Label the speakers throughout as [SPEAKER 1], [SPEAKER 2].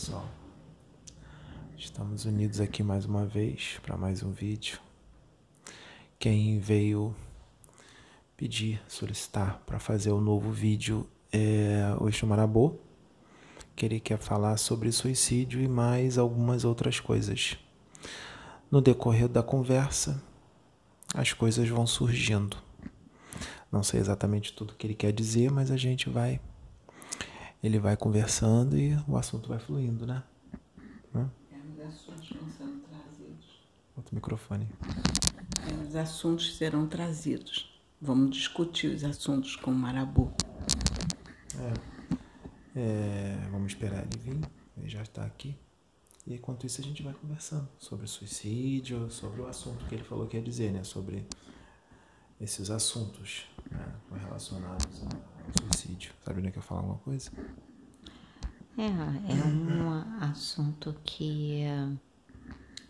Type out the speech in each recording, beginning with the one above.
[SPEAKER 1] pessoal? Estamos unidos aqui mais uma vez para mais um vídeo. Quem veio pedir, solicitar para fazer o um novo vídeo é o Exumarabô, que ele quer falar sobre suicídio e mais algumas outras coisas. No decorrer da conversa, as coisas vão surgindo. Não sei exatamente tudo que ele quer dizer, mas a gente vai ele vai conversando e o assunto vai fluindo, né?
[SPEAKER 2] Hum? Os assuntos vão sendo trazidos.
[SPEAKER 1] Outro microfone.
[SPEAKER 2] Os assuntos serão trazidos. Vamos discutir os assuntos com o Marabu.
[SPEAKER 1] É. é. vamos esperar ele vir. Ele já está aqui. E enquanto isso a gente vai conversando sobre suicídio, sobre o assunto que ele falou que ia dizer, né? Sobre esses assuntos né? relacionados ao suicídio. Sabe onde que eu falar alguma coisa?
[SPEAKER 3] É, é um assunto que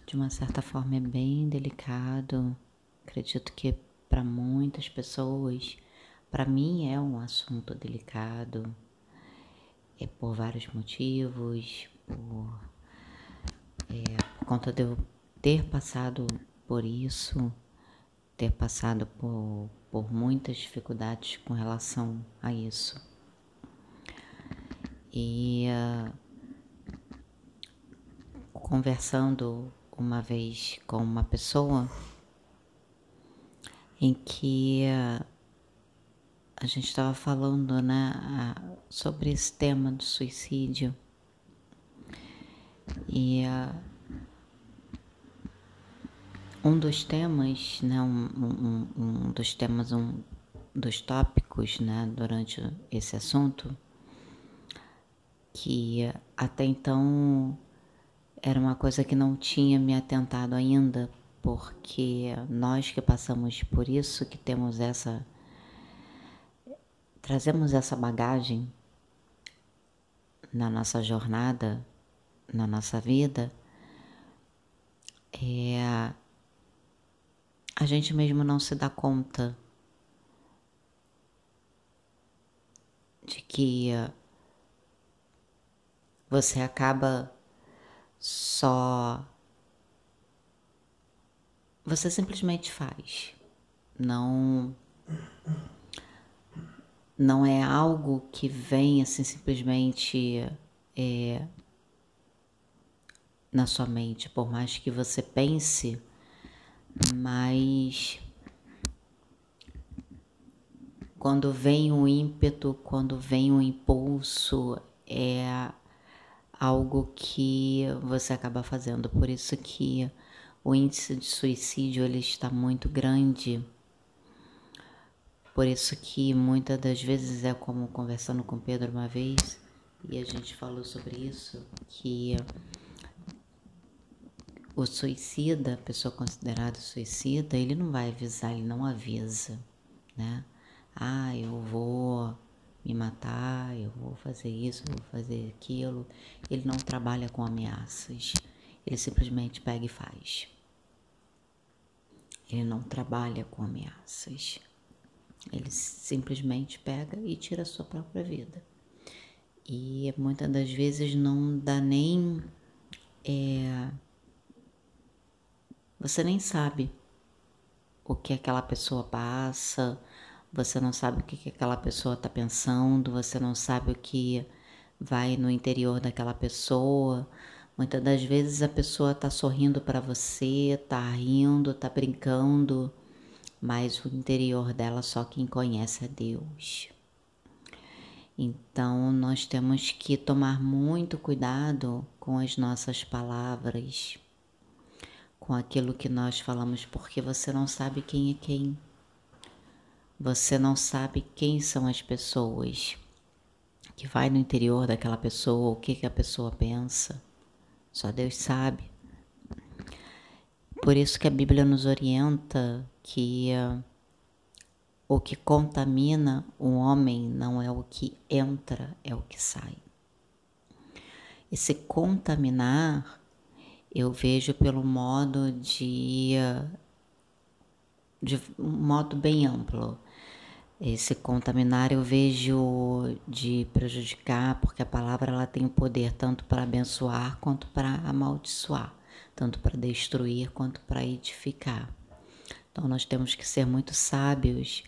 [SPEAKER 3] de uma certa forma é bem delicado. Acredito que para muitas pessoas, para mim é um assunto delicado. É por vários motivos, por, é, por conta de eu ter passado por isso, ter passado por, por muitas dificuldades com relação a isso. E uh, conversando uma vez com uma pessoa em que uh, a gente estava falando né, uh, sobre esse tema do suicídio. E uh, um dos temas, né, um, um, um dos temas, um dos tópicos né, durante esse assunto, que até então era uma coisa que não tinha me atentado ainda, porque nós que passamos por isso, que temos essa. trazemos essa bagagem na nossa jornada, na nossa vida, é, a gente mesmo não se dá conta de que você acaba só. Você simplesmente faz. Não. Não é algo que vem assim simplesmente é, na sua mente, por mais que você pense mas quando vem um ímpeto, quando vem um impulso, é algo que você acaba fazendo. Por isso que o índice de suicídio ele está muito grande. Por isso que muitas das vezes é como conversando com Pedro uma vez, e a gente falou sobre isso, que o suicida, a pessoa considerada suicida, ele não vai avisar, ele não avisa, né? Ah, eu vou me matar, eu vou fazer isso, eu vou fazer aquilo. Ele não trabalha com ameaças, ele simplesmente pega e faz. Ele não trabalha com ameaças. Ele simplesmente pega e tira a sua própria vida. E muitas das vezes não dá nem. É, você nem sabe o que aquela pessoa passa, você não sabe o que aquela pessoa está pensando, você não sabe o que vai no interior daquela pessoa. Muitas das vezes a pessoa está sorrindo para você, está rindo, está brincando, mas o interior dela só quem conhece é Deus. Então nós temos que tomar muito cuidado com as nossas palavras com aquilo que nós falamos, porque você não sabe quem é quem. Você não sabe quem são as pessoas que vai no interior daquela pessoa, o que, que a pessoa pensa. Só Deus sabe. Por isso que a Bíblia nos orienta que uh, o que contamina o homem não é o que entra, é o que sai. E se contaminar eu vejo pelo modo de, de um modo bem amplo. Esse contaminar eu vejo de prejudicar, porque a palavra ela tem o poder tanto para abençoar quanto para amaldiçoar, tanto para destruir quanto para edificar. Então nós temos que ser muito sábios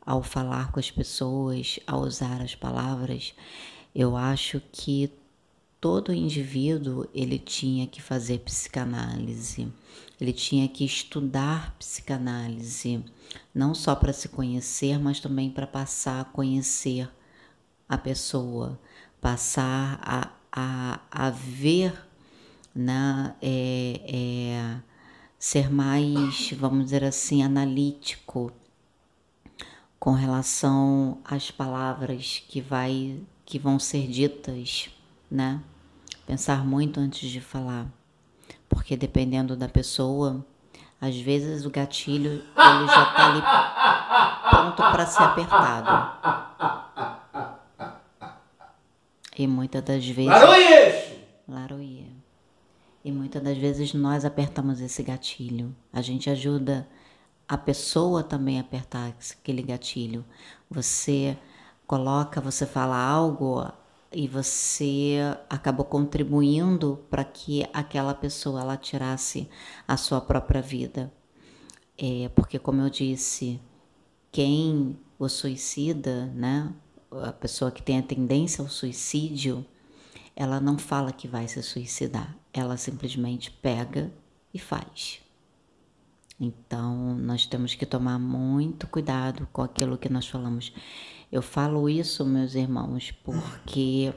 [SPEAKER 3] ao falar com as pessoas, ao usar as palavras. Eu acho que todo indivíduo ele tinha que fazer psicanálise, ele tinha que estudar psicanálise, não só para se conhecer, mas também para passar a conhecer a pessoa, passar a, a, a ver, né, é, é, ser mais, vamos dizer assim, analítico com relação às palavras que vai que vão ser ditas, né? Pensar muito antes de falar, porque dependendo da pessoa, às vezes o gatilho ele já está ali pronto para ser apertado. E muitas das vezes. Laroie. E muitas das vezes nós apertamos esse gatilho. A gente ajuda a pessoa também a apertar aquele gatilho. Você coloca, você fala algo, e você acabou contribuindo para que aquela pessoa ela tirasse a sua própria vida. É, porque, como eu disse, quem o suicida, né, a pessoa que tem a tendência ao suicídio, ela não fala que vai se suicidar, ela simplesmente pega e faz. Então, nós temos que tomar muito cuidado com aquilo que nós falamos. Eu falo isso, meus irmãos, porque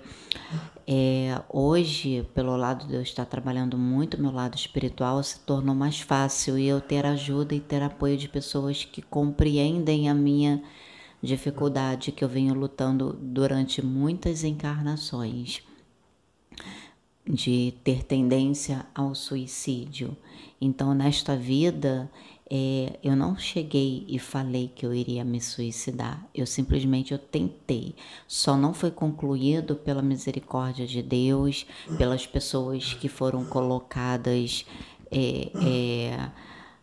[SPEAKER 3] é, hoje, pelo lado de eu estar trabalhando muito meu lado espiritual, se tornou mais fácil e eu ter ajuda e ter apoio de pessoas que compreendem a minha dificuldade que eu venho lutando durante muitas encarnações de ter tendência ao suicídio. Então, nesta vida, é, eu não cheguei e falei que eu iria me suicidar. Eu simplesmente eu tentei. Só não foi concluído pela misericórdia de Deus, pelas pessoas que foram colocadas é, é,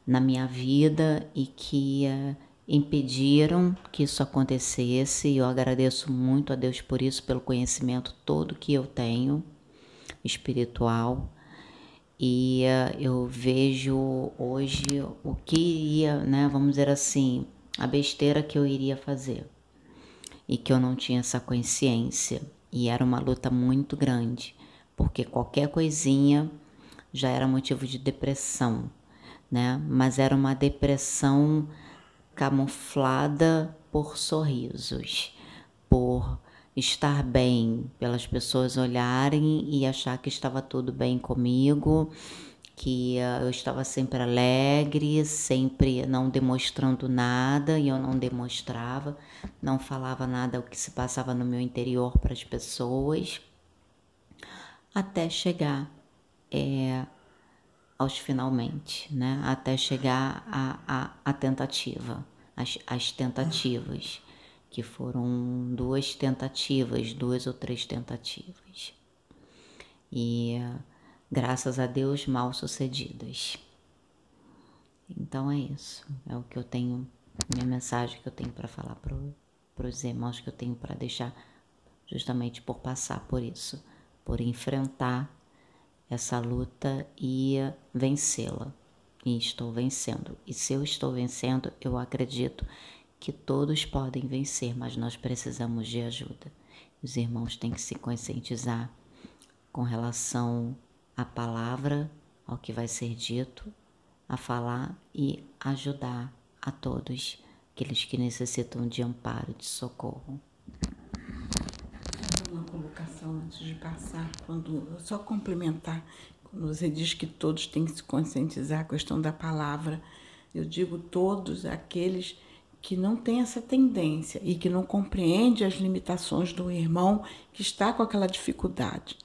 [SPEAKER 3] na minha vida e que é, impediram que isso acontecesse. Eu agradeço muito a Deus por isso, pelo conhecimento todo que eu tenho espiritual e uh, eu vejo hoje o que iria, né, vamos dizer assim, a besteira que eu iria fazer. E que eu não tinha essa consciência. E era uma luta muito grande, porque qualquer coisinha já era motivo de depressão, né? Mas era uma depressão camuflada por sorrisos, por estar bem, pelas pessoas olharem e achar que estava tudo bem comigo, que uh, eu estava sempre alegre, sempre não demonstrando nada e eu não demonstrava, não falava nada o que se passava no meu interior para as pessoas, até chegar é, aos finalmente, né? Até chegar à tentativa, as tentativas que foram duas tentativas, duas ou três tentativas. E graças a Deus mal sucedidas. Então é isso, é o que eu tenho, minha mensagem que eu tenho para falar para os irmãos que eu tenho para deixar, justamente por passar por isso, por enfrentar essa luta e vencê-la. E estou vencendo. E se eu estou vencendo, eu acredito que todos podem vencer, mas nós precisamos de ajuda. Os irmãos têm que se conscientizar com relação à palavra, ao que vai ser dito, a falar e ajudar a todos aqueles que necessitam de amparo, de socorro.
[SPEAKER 2] Uma colocação antes de passar, quando só complementar, quando você diz que todos têm que se conscientizar a questão da palavra, eu digo todos aqueles que não tem essa tendência e que não compreende as limitações do irmão que está com aquela dificuldade.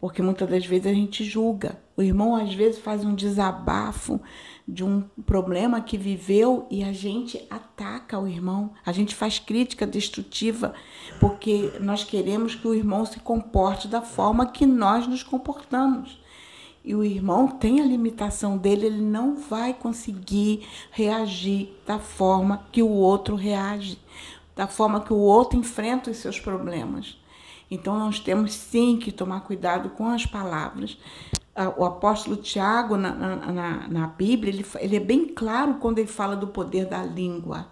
[SPEAKER 2] Porque muitas das vezes a gente julga. O irmão às vezes faz um desabafo de um problema que viveu e a gente ataca o irmão, a gente faz crítica destrutiva, porque nós queremos que o irmão se comporte da forma que nós nos comportamos e o irmão tem a limitação dele, ele não vai conseguir reagir da forma que o outro reage, da forma que o outro enfrenta os seus problemas. Então, nós temos sim que tomar cuidado com as palavras. O apóstolo Tiago, na, na, na Bíblia, ele, ele é bem claro quando ele fala do poder da língua.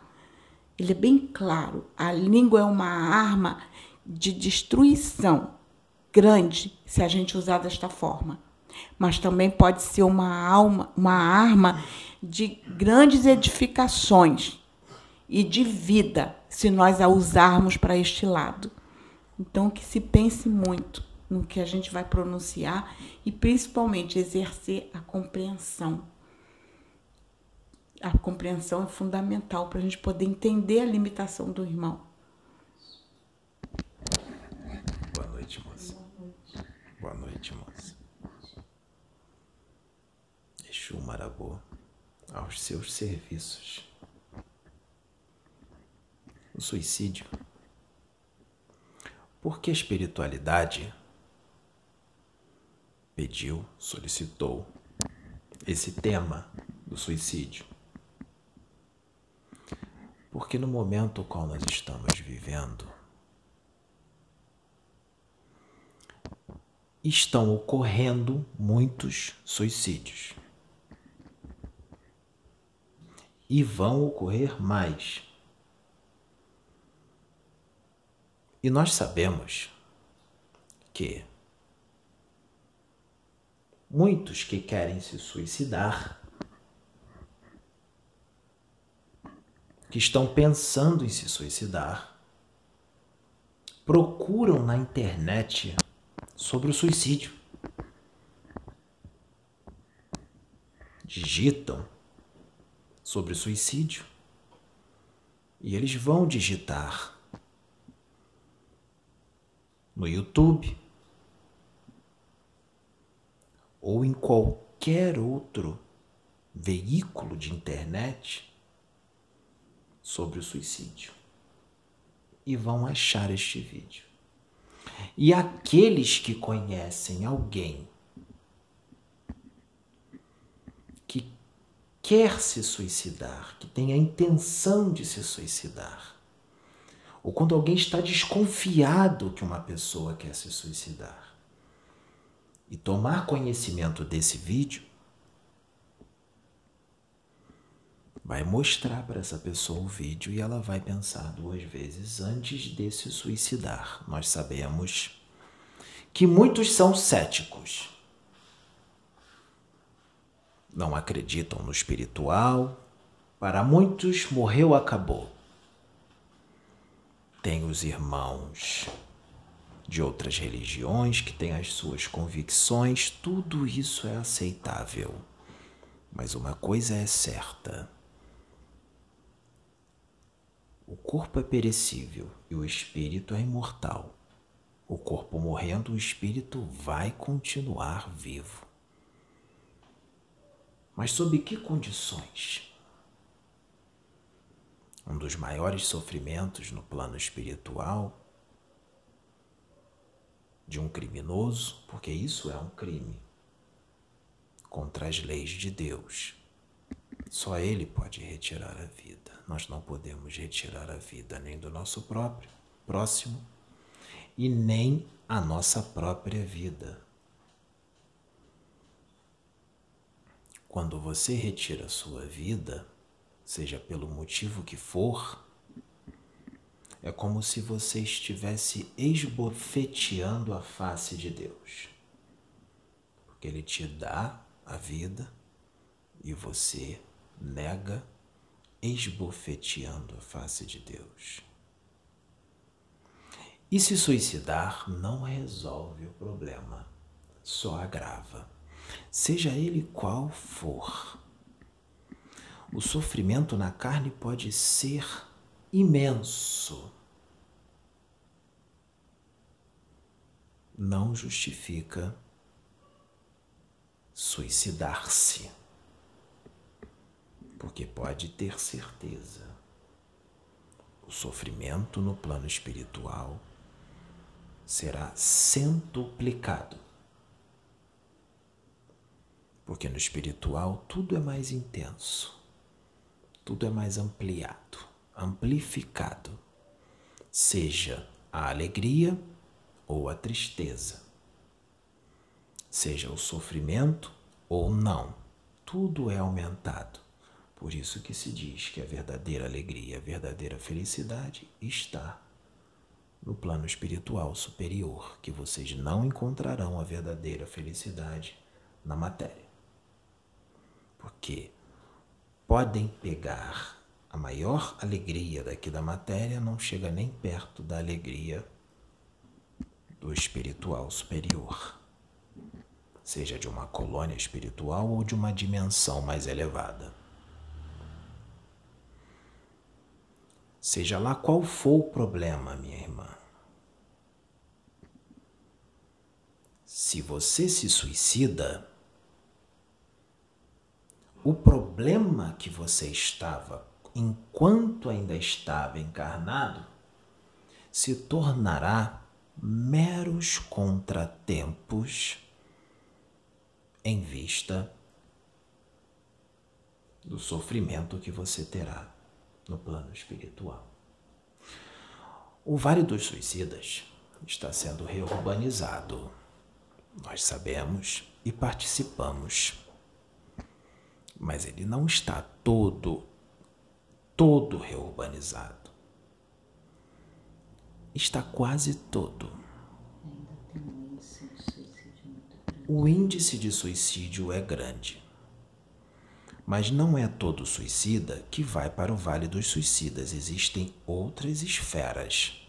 [SPEAKER 2] Ele é bem claro. A língua é uma arma de destruição grande se a gente usar desta forma. Mas também pode ser uma alma, uma arma de grandes edificações e de vida se nós a usarmos para este lado. Então, que se pense muito no que a gente vai pronunciar e principalmente exercer a compreensão. A compreensão é fundamental para a gente poder entender a limitação do irmão.
[SPEAKER 1] Exu Marabô, aos seus serviços. O suicídio porque a espiritualidade pediu, solicitou esse tema do suicídio. Porque no momento qual nós estamos vivendo, estão ocorrendo muitos suicídios. E vão ocorrer mais. E nós sabemos que muitos que querem se suicidar, que estão pensando em se suicidar, procuram na internet sobre o suicídio. Digitam sobre suicídio. E eles vão digitar no YouTube ou em qualquer outro veículo de internet sobre o suicídio e vão achar este vídeo. E aqueles que conhecem alguém que quer se suicidar, que tem a intenção de se suicidar, ou quando alguém está desconfiado que uma pessoa quer se suicidar. E tomar conhecimento desse vídeo vai mostrar para essa pessoa o vídeo e ela vai pensar duas vezes antes de se suicidar. Nós sabemos que muitos são céticos. Não acreditam no espiritual. Para muitos, morreu, acabou tem os irmãos de outras religiões que têm as suas convicções, tudo isso é aceitável. Mas uma coisa é certa: o corpo é perecível e o espírito é imortal. O corpo morrendo, o espírito vai continuar vivo. Mas sob que condições? um dos maiores sofrimentos no plano espiritual de um criminoso, porque isso é um crime contra as leis de Deus. Só Ele pode retirar a vida. Nós não podemos retirar a vida nem do nosso próprio próximo e nem a nossa própria vida. Quando você retira a sua vida, seja pelo motivo que for, é como se você estivesse esbofeteando a face de Deus. Porque Ele te dá a vida e você nega, esbofeteando a face de Deus. E se suicidar não resolve o problema, só agrava, seja ele qual for o sofrimento na carne pode ser imenso. Não justifica suicidar-se, porque pode ter certeza. O sofrimento no plano espiritual será centuplicado. Porque no espiritual tudo é mais intenso tudo é mais ampliado, amplificado. seja a alegria ou a tristeza, seja o sofrimento ou não, tudo é aumentado. Por isso que se diz que a verdadeira alegria, a verdadeira felicidade está no plano espiritual superior, que vocês não encontrarão a verdadeira felicidade na matéria. Porque podem pegar a maior alegria daqui da matéria, não chega nem perto da alegria do espiritual superior, seja de uma colônia espiritual ou de uma dimensão mais elevada. Seja lá qual for o problema, minha irmã. Se você se suicida, o problema que você estava enquanto ainda estava encarnado se tornará meros contratempos em vista do sofrimento que você terá no plano espiritual. O Vale dos Suicidas está sendo reurbanizado. Nós sabemos e participamos. Mas ele não está todo, todo reurbanizado. Está quase todo. O índice de suicídio é grande. Mas não é todo suicida que vai para o Vale dos Suicidas. Existem outras esferas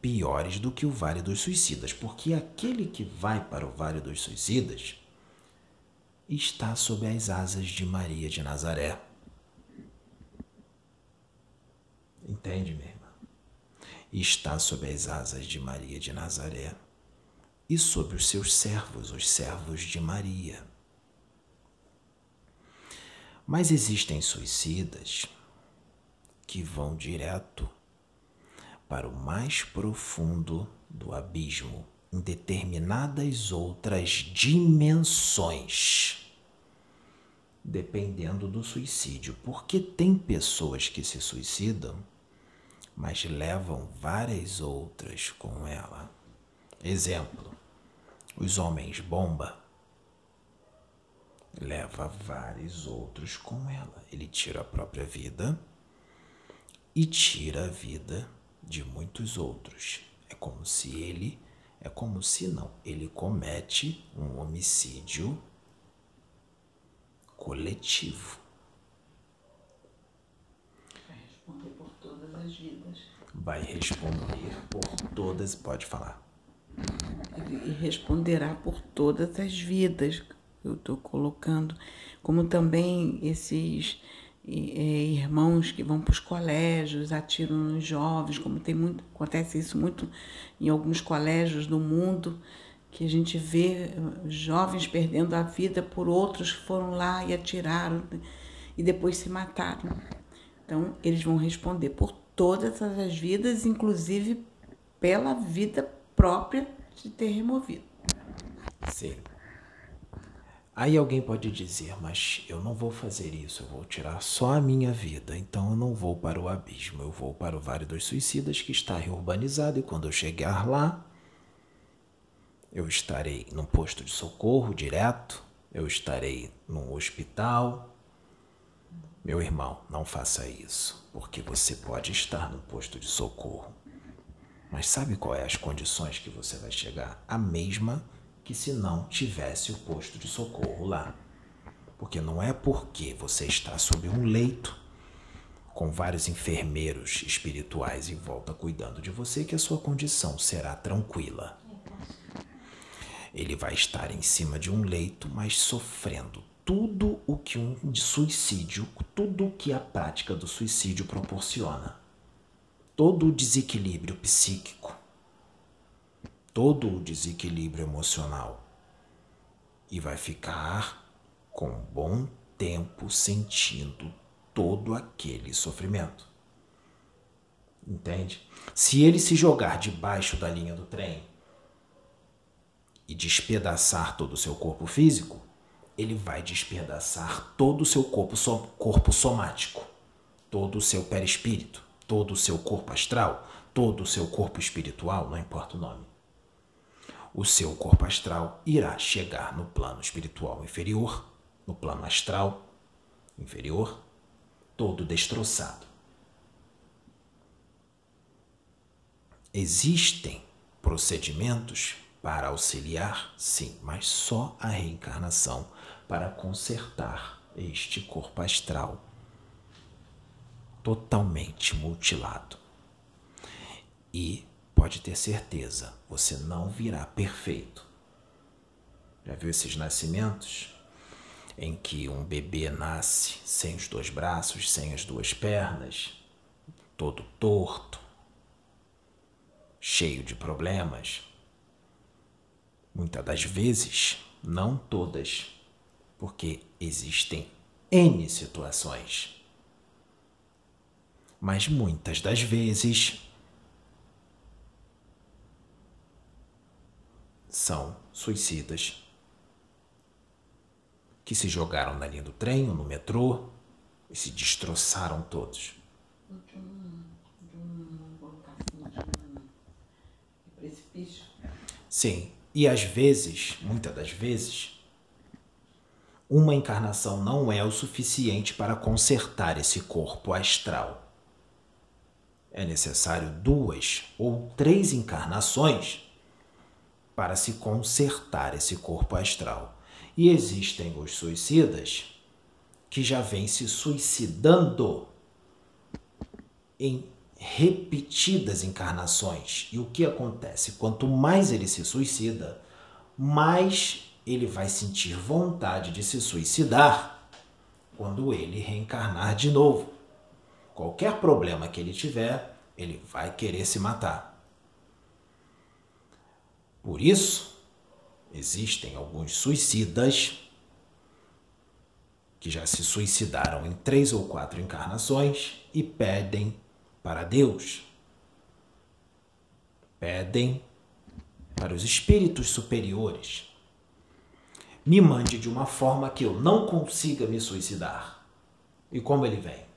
[SPEAKER 1] piores do que o Vale dos Suicidas, porque aquele que vai para o Vale dos Suicidas está sob as asas de Maria de Nazaré. Entende, minha irmã? Está sob as asas de Maria de Nazaré e sobre os seus servos, os servos de Maria. Mas existem suicidas que vão direto para o mais profundo do abismo, em determinadas outras dimensões, dependendo do suicídio. Porque tem pessoas que se suicidam, mas levam várias outras com ela. Exemplo: os homens bomba leva vários outros com ela. Ele tira a própria vida e tira a vida de muitos outros. É como se ele, é como se não, ele comete um homicídio coletivo.
[SPEAKER 2] Vai responder por todas as vidas.
[SPEAKER 1] Vai responder por todas, pode falar.
[SPEAKER 2] E responderá por todas as vidas eu estou colocando, como também esses irmãos que vão para os colégios, atiram nos jovens, como tem muito, acontece isso muito em alguns colégios do mundo, que a gente vê jovens perdendo a vida por outros que foram lá e atiraram e depois se mataram. Então, eles vão responder por todas as vidas, inclusive pela vida própria de ter removido.
[SPEAKER 1] Sim. Aí alguém pode dizer, mas eu não vou fazer isso, eu vou tirar só a minha vida, então eu não vou para o abismo, eu vou para o Vale dos Suicidas que está reurbanizado e quando eu chegar lá, eu estarei num posto de socorro direto, eu estarei num hospital. Meu irmão, não faça isso, porque você pode estar num posto de socorro. Mas sabe qual é as condições que você vai chegar? A mesma que se não tivesse o posto de socorro lá. Porque não é porque você está sob um leito com vários enfermeiros espirituais em volta cuidando de você que a sua condição será tranquila. Ele vai estar em cima de um leito, mas sofrendo tudo o que um suicídio, tudo o que a prática do suicídio proporciona. Todo o desequilíbrio psíquico, todo o desequilíbrio emocional e vai ficar com um bom tempo sentindo todo aquele sofrimento. Entende? Se ele se jogar debaixo da linha do trem e despedaçar todo o seu corpo físico, ele vai despedaçar todo o seu corpo, corpo somático, todo o seu perispírito, todo o seu corpo astral, todo o seu corpo espiritual, não importa o nome. O seu corpo astral irá chegar no plano espiritual inferior, no plano astral inferior, todo destroçado. Existem procedimentos para auxiliar, sim, mas só a reencarnação para consertar este corpo astral totalmente mutilado. E pode ter certeza, você não virá perfeito. Já viu esses nascimentos em que um bebê nasce sem os dois braços, sem as duas pernas, todo torto, cheio de problemas? Muitas das vezes, não todas, porque existem N situações. Mas muitas das vezes são suicidas que se jogaram na linha do trem ou no metrô e se destroçaram todos. Sim, e às vezes, muitas das vezes, uma encarnação não é o suficiente para consertar esse corpo astral. É necessário duas ou três encarnações para se consertar esse corpo astral. E existem os suicidas que já vêm se suicidando em repetidas encarnações. E o que acontece? Quanto mais ele se suicida, mais ele vai sentir vontade de se suicidar quando ele reencarnar de novo. Qualquer problema que ele tiver, ele vai querer se matar. Por isso, existem alguns suicidas que já se suicidaram em três ou quatro encarnações e pedem para Deus, pedem para os espíritos superiores. Me mande de uma forma que eu não consiga me suicidar. E como ele vem?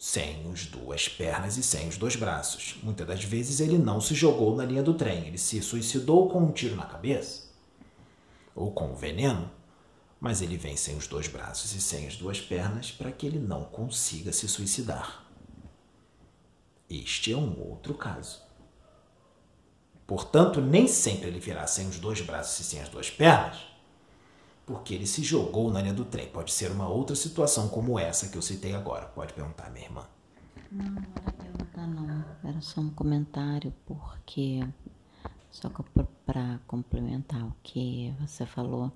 [SPEAKER 1] Sem as duas pernas e sem os dois braços. Muitas das vezes ele não se jogou na linha do trem, ele se suicidou com um tiro na cabeça ou com veneno, mas ele vem sem os dois braços e sem as duas pernas para que ele não consiga se suicidar. Este é um outro caso. Portanto, nem sempre ele virá sem os dois braços e sem as duas pernas, porque ele se jogou na linha do trem. Pode ser uma outra situação como essa que eu citei agora. Pode perguntar, minha irmã.
[SPEAKER 3] Não, era perguntar não. Era só um comentário, porque só para complementar o que você falou,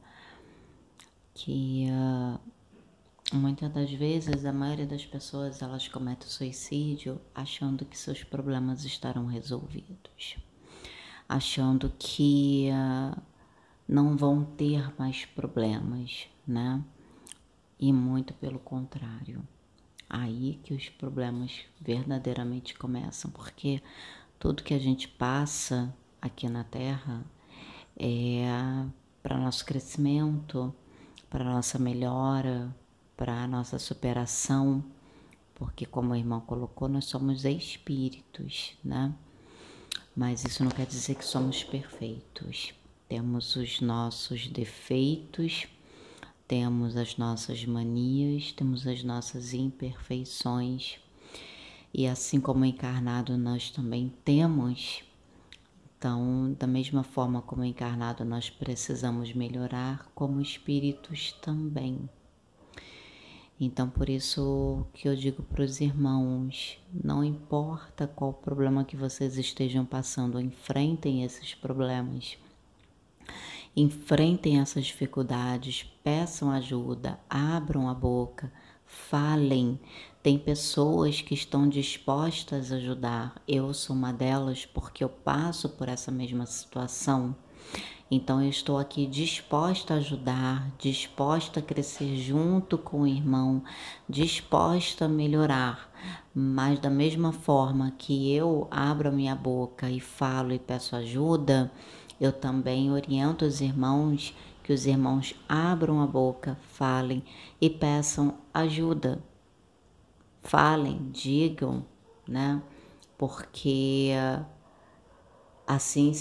[SPEAKER 3] que uh, Muitas das vezes, a maioria das pessoas elas cometem suicídio achando que seus problemas estarão resolvidos, achando que uh, não vão ter mais problemas, né? E muito pelo contrário. Aí que os problemas verdadeiramente começam, porque tudo que a gente passa aqui na Terra é para nosso crescimento, para nossa melhora, para nossa superação, porque, como o irmão colocou, nós somos espíritos, né? Mas isso não quer dizer que somos perfeitos. Temos os nossos defeitos, temos as nossas manias, temos as nossas imperfeições. E assim como encarnado nós também temos, então, da mesma forma como encarnado nós precisamos melhorar, como espíritos também. Então, por isso que eu digo para os irmãos: não importa qual problema que vocês estejam passando, enfrentem esses problemas, enfrentem essas dificuldades, peçam ajuda, abram a boca, falem. Tem pessoas que estão dispostas a ajudar. Eu sou uma delas porque eu passo por essa mesma situação. Então eu estou aqui disposta a ajudar, disposta a crescer junto com o irmão, disposta a melhorar. Mas da mesma forma que eu abro a minha boca e falo e peço ajuda, eu também oriento os irmãos que os irmãos abram a boca, falem e peçam ajuda. Falem, digam, né? porque assim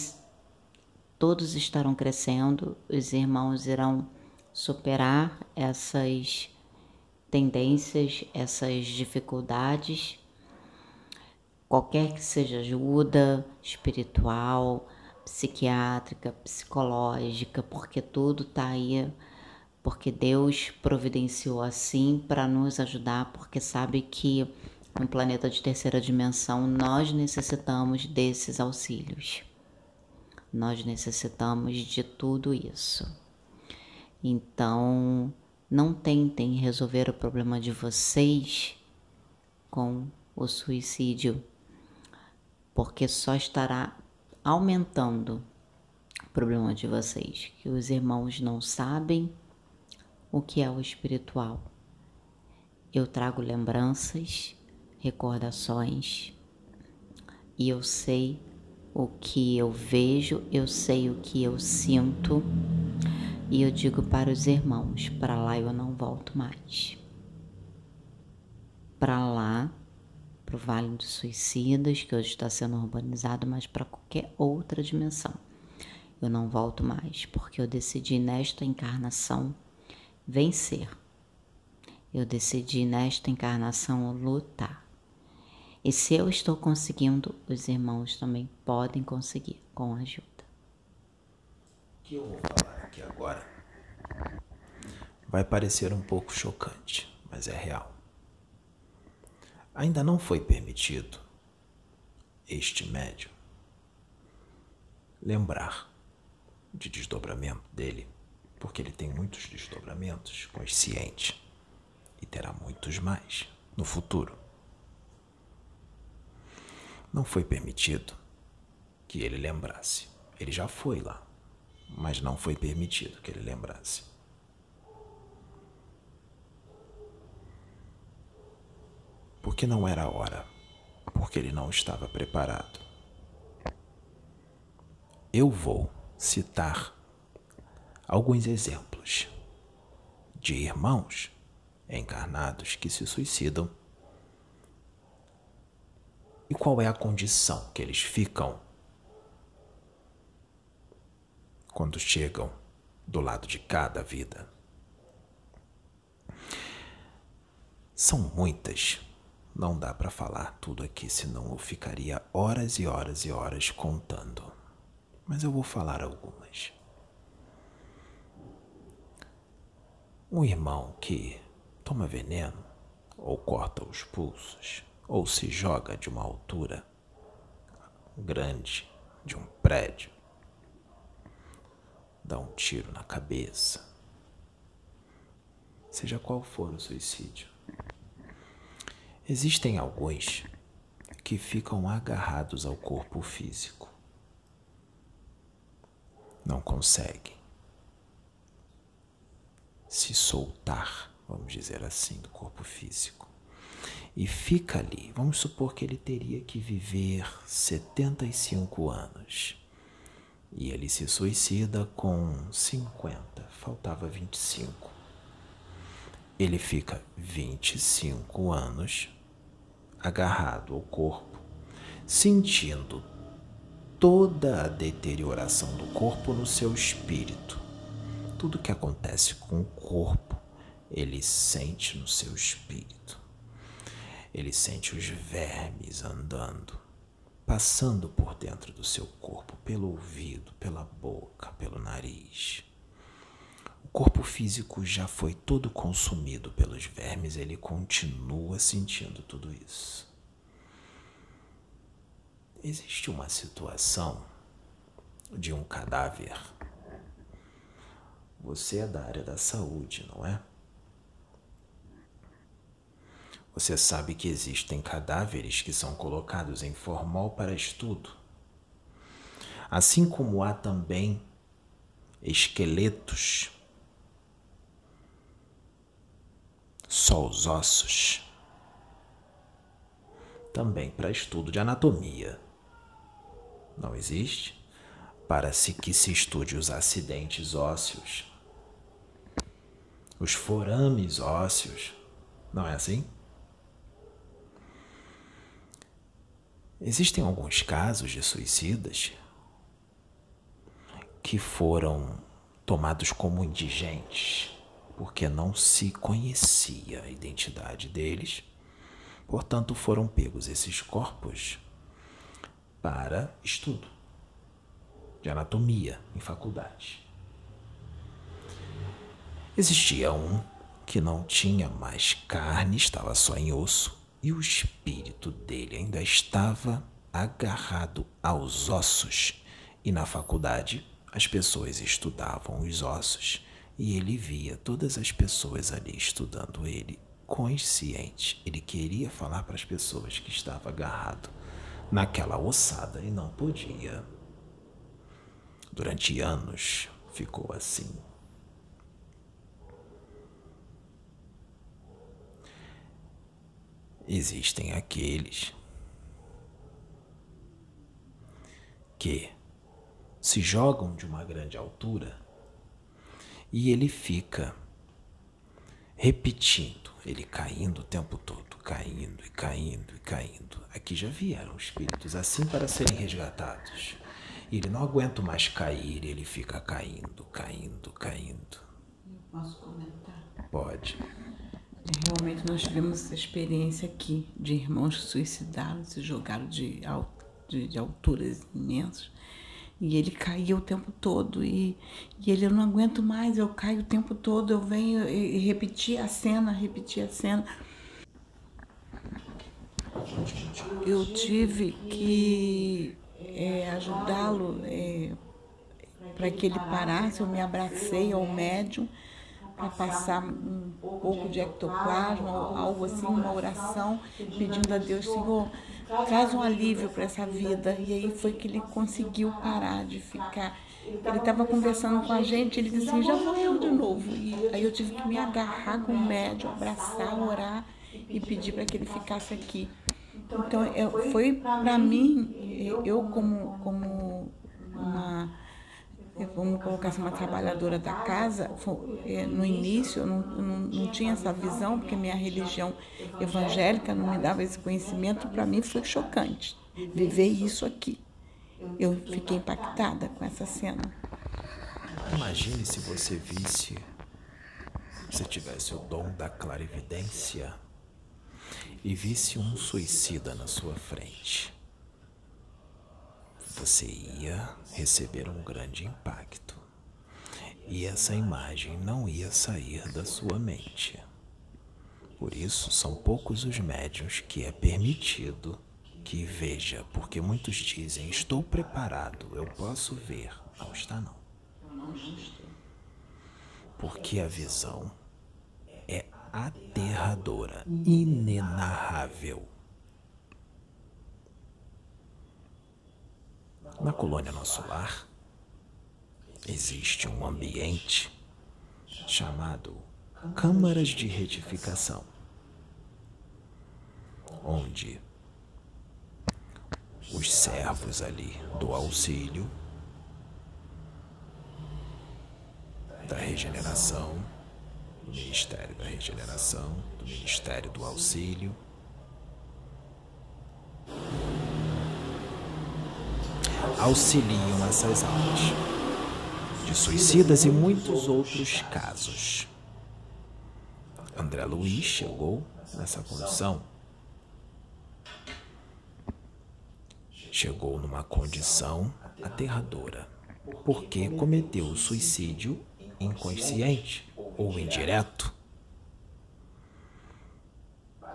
[SPEAKER 3] todos estarão crescendo, os irmãos irão superar essas tendências, essas dificuldades, qualquer que seja ajuda espiritual, psiquiátrica, psicológica, porque tudo está aí, porque Deus providenciou assim para nos ajudar, porque sabe que no planeta de terceira dimensão nós necessitamos desses auxílios. Nós necessitamos de tudo isso. Então, não tentem resolver o problema de vocês com o suicídio, porque só estará aumentando o problema de vocês, que os irmãos não sabem o que é o espiritual. Eu trago lembranças, recordações, e eu sei o que eu vejo, eu sei o que eu sinto, e eu digo para os irmãos: para lá eu não volto mais. Para lá para o Vale dos Suicidas, que hoje está sendo urbanizado, mas para qualquer outra dimensão. Eu não volto mais, porque eu decidi nesta encarnação vencer. Eu decidi nesta encarnação lutar. E se eu estou conseguindo, os irmãos também podem conseguir com ajuda.
[SPEAKER 1] O que eu vou falar aqui agora vai parecer um pouco chocante, mas é real ainda não foi permitido este médium lembrar de desdobramento dele, porque ele tem muitos desdobramentos consciente e terá muitos mais no futuro. Não foi permitido que ele lembrasse. Ele já foi lá, mas não foi permitido que ele lembrasse. Porque não era a hora, porque ele não estava preparado. Eu vou citar alguns exemplos de irmãos encarnados que se suicidam e qual é a condição que eles ficam quando chegam do lado de cada vida. São muitas não dá para falar tudo aqui, senão eu ficaria horas e horas e horas contando. Mas eu vou falar algumas. Um irmão que toma veneno, ou corta os pulsos, ou se joga de uma altura grande de um prédio, dá um tiro na cabeça, seja qual for o suicídio Existem alguns que ficam agarrados ao corpo físico. Não conseguem se soltar, vamos dizer assim, do corpo físico. E fica ali. Vamos supor que ele teria que viver 75 anos. E ele se suicida com 50, faltava 25. Ele fica 25 anos agarrado ao corpo, sentindo toda a deterioração do corpo no seu espírito. Tudo que acontece com o corpo, ele sente no seu espírito. Ele sente os vermes andando, passando por dentro do seu corpo, pelo ouvido, pela boca, pelo nariz corpo físico já foi todo consumido pelos vermes, ele continua sentindo tudo isso. Existe uma situação de um cadáver. Você é da área da saúde, não é? Você sabe que existem cadáveres que são colocados em formol para estudo. Assim como há também esqueletos só os ossos. Também para estudo de anatomia. Não existe? Para se que se estude os acidentes ósseos, os forames ósseos. Não é assim? Existem alguns casos de suicidas que foram tomados como indigentes porque não se conhecia a identidade deles. Portanto, foram pegos esses corpos para estudo de anatomia em faculdade. Existia um que não tinha mais carne, estava só em osso, e o espírito dele ainda estava agarrado aos ossos. E na faculdade as pessoas estudavam os ossos e ele via todas as pessoas ali estudando ele consciente. Ele queria falar para as pessoas que estava agarrado naquela ossada e não podia. Durante anos ficou assim. Existem aqueles que se jogam de uma grande altura e ele fica repetindo, ele caindo o tempo todo, caindo e caindo e caindo. Aqui já vieram espíritos assim para serem resgatados. E ele não aguenta mais cair, ele fica caindo, caindo, caindo.
[SPEAKER 2] Posso comentar?
[SPEAKER 1] Pode.
[SPEAKER 2] Realmente nós tivemos essa experiência aqui de irmãos que suicidaram, se jogaram de, de, de alturas imensas. E ele caía o tempo todo. E, e ele, eu não aguento mais, eu caio o tempo todo, eu venho e, repetir a cena, repetir a cena. Eu tive que é, ajudá-lo é, para que ele parasse. Eu me abracei ao médium para passar um pouco de ectoplasma, algo assim, uma oração, pedindo a Deus, Senhor, traz um alívio para essa vida. E aí foi que ele conseguiu parar de ficar. Ele estava conversando com a gente, ele disse assim, já vou eu de novo. E aí eu tive que me agarrar com o médium, abraçar, orar e pedir para que ele ficasse aqui. Então, eu, foi para mim, eu como, como uma vamos colocar assim, uma trabalhadora da casa, é, no início eu não, não, não tinha essa visão, porque minha religião evangélica não me dava esse conhecimento, para mim foi chocante viver isso aqui. Eu fiquei impactada com essa cena.
[SPEAKER 1] Imagine se você visse, se tivesse o dom da clarividência e visse um suicida na sua frente você ia receber um grande impacto. E essa imagem não ia sair da sua mente. Por isso, são poucos os médiuns que é permitido que veja, porque muitos dizem: Estou preparado, eu posso ver. Não está, não. Porque a visão é aterradora, inenarrável. Na colônia Nosso Lar, existe um ambiente chamado Câmaras de Retificação, onde os servos ali do auxílio, da regeneração, do Ministério da Regeneração, do Ministério do Auxílio, auxiliam essas almas de suicidas e muitos outros casos. André Luiz chegou nessa condição. Chegou numa condição aterradora, porque cometeu o suicídio inconsciente ou indireto.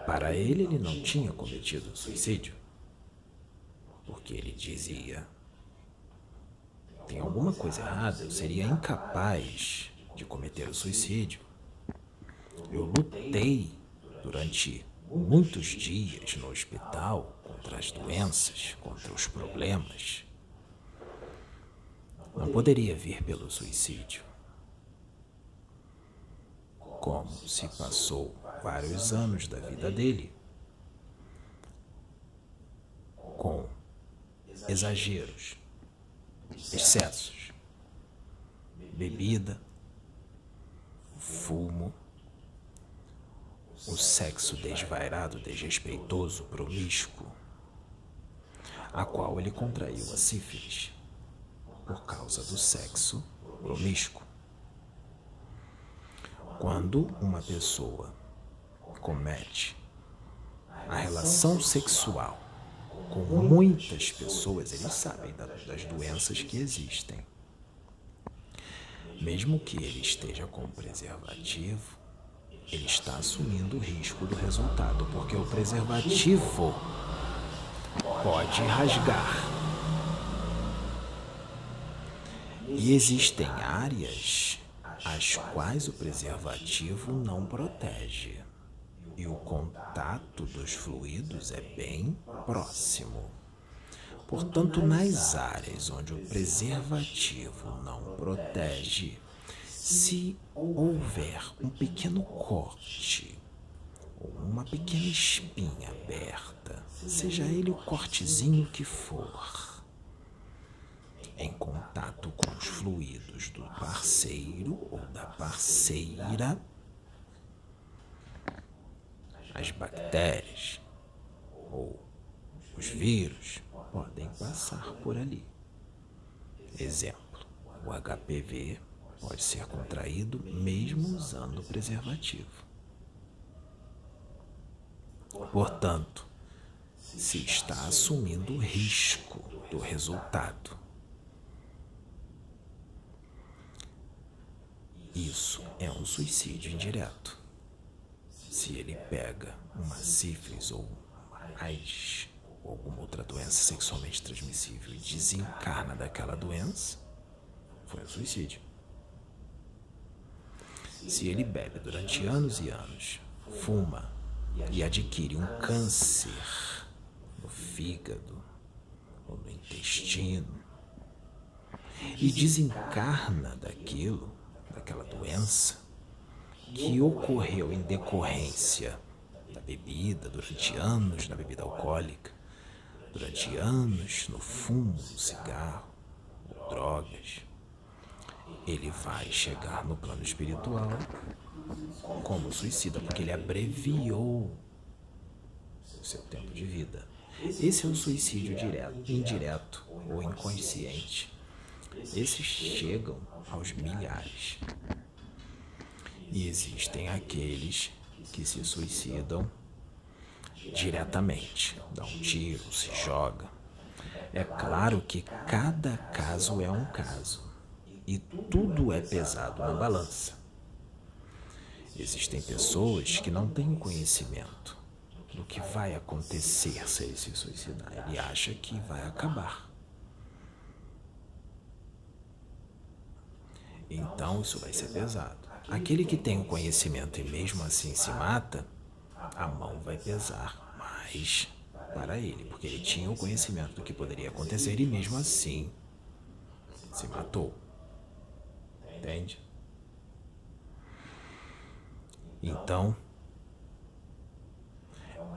[SPEAKER 1] Para ele, ele não tinha cometido suicídio, porque ele dizia tem alguma coisa errada, eu seria incapaz de cometer o suicídio. Eu lutei durante muitos dias no hospital contra as doenças, contra os problemas. Não poderia vir pelo suicídio. Como se passou vários anos da vida dele com exageros. Excessos, bebida, fumo, o sexo desvairado, desrespeitoso, promíscuo, a qual ele contraiu a sífilis por causa do sexo promíscuo. Quando uma pessoa comete a relação sexual com muitas pessoas, eles sabem das doenças que existem. Mesmo que ele esteja com preservativo, ele está assumindo o risco do resultado, porque o preservativo pode rasgar. E existem áreas as quais o preservativo não protege. E o contato dos fluidos é bem próximo. Portanto, nas áreas onde o preservativo não protege, se houver um pequeno corte ou uma pequena espinha aberta, seja ele o cortezinho que for, em contato com os fluidos do parceiro ou da parceira, as bactérias ou os vírus podem passar por ali. Exemplo: o HPV pode ser contraído mesmo usando preservativo. Portanto, se está assumindo o risco do resultado. Isso é um suicídio indireto. Se ele pega uma sífilis ou AIDS ou alguma outra doença sexualmente transmissível e desencarna daquela doença, foi um suicídio. Se ele bebe durante anos e anos, fuma e adquire um câncer no fígado ou no intestino e desencarna daquilo, daquela doença que ocorreu em decorrência da bebida durante anos na bebida alcoólica, durante anos no fumo, no cigarro, ou drogas, ele vai chegar no plano espiritual como suicida, porque ele abreviou o seu tempo de vida. Esse é o suicídio direto, indireto ou inconsciente. Esses chegam aos milhares. E existem aqueles que se suicidam diretamente, dá um tiro, se joga. É claro que cada caso é um caso e tudo é pesado na balança. Existem pessoas que não têm conhecimento do que vai acontecer se ele se suicidar. Ele acha que vai acabar. Então isso vai ser pesado. Aquele que tem o conhecimento e mesmo assim se mata, a mão vai pesar mais para ele, porque ele tinha o conhecimento do que poderia acontecer e mesmo assim se matou. Entende? Então,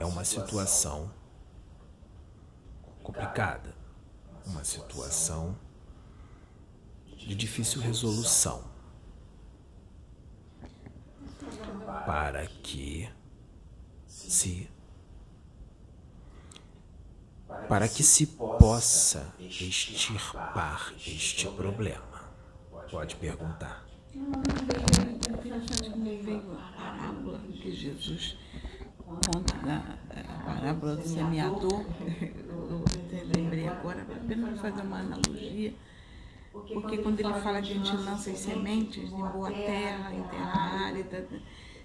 [SPEAKER 1] é uma situação complicada, uma situação de difícil resolução para que se para que se possa extirpar este problema. Pode perguntar.
[SPEAKER 2] A parábola que Jesus conta da parábola do semeador. Eu lembrei agora, apenas fazer uma analogia. Porque quando ele fala que a gente lança as sementes em boa terra, em terra árida,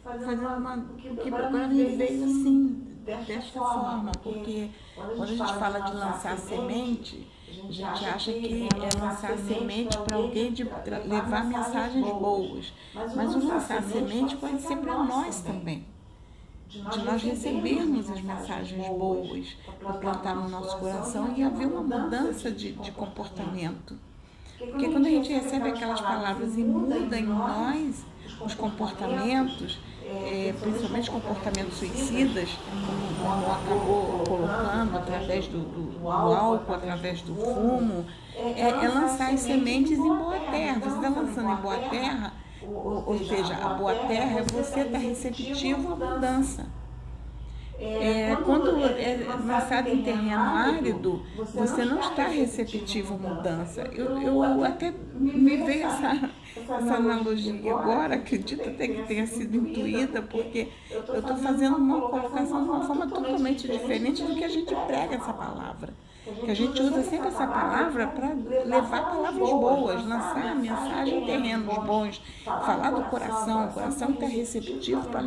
[SPEAKER 2] fazer uma. Porque agora me veio assim, desta forma, porque quando a gente fala de lançar semente, a gente acha que é lançar semente para alguém de levar mensagens boas. Mas o lançar semente pode ser para nós também. De nós recebermos as mensagens boas para plantar no nosso coração e haver uma mudança de, de comportamento. Porque quando a gente recebe aquelas palavras e muda em nós os comportamentos, é, principalmente comportamentos suicidas, como, acabou colocando através do, do, do, álcool, através do fumo, é, é lançar as sementes em boa terra. Você está lançando em boa terra, ou, ou seja, a boa terra é você estar receptivo à mudança. É, quando é lançado em terreno árido, você não está receptivo à mudança. Eu, eu até me veio essa, essa analogia agora, acredito até que tenha sido intuída, porque eu estou fazendo uma colocação de uma forma totalmente diferente do que a gente prega essa palavra. Que a gente usa sempre essa palavra para levar palavras boas, lançar a mensagem em terrenos bons, falar do coração, o coração está receptivo para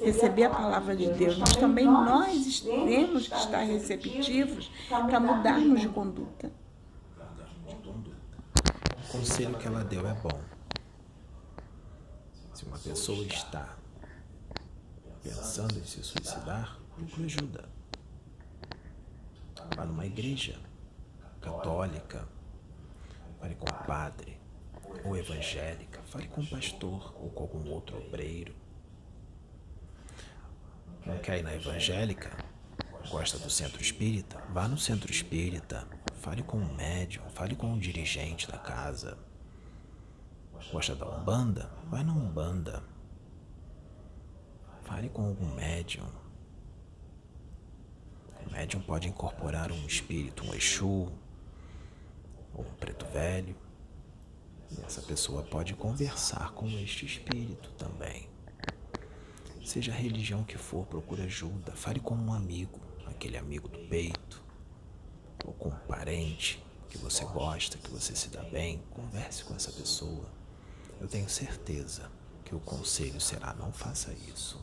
[SPEAKER 2] receber a palavra de Deus, mas também nós temos que estar receptivos para mudarmos de conduta.
[SPEAKER 1] O conselho que ela deu é bom. Se uma pessoa está pensando em se suicidar, procure ajuda. Vá numa igreja católica, fale com o padre, ou evangélica, fale com o pastor ou com algum outro obreiro. Não quer ir na evangélica? Gosta do centro espírita? Vá no centro espírita, fale com um médium, fale com um dirigente da casa. Gosta da Umbanda? Vai na Umbanda. Fale com algum médium. O médium pode incorporar um espírito, um Exu, ou um preto velho. E essa pessoa pode conversar com este espírito também. Seja a religião que for, procure ajuda. Fale com um amigo, aquele amigo do peito, ou com um parente que você gosta, que você se dá bem. Converse com essa pessoa. Eu tenho certeza que o conselho será: não faça isso.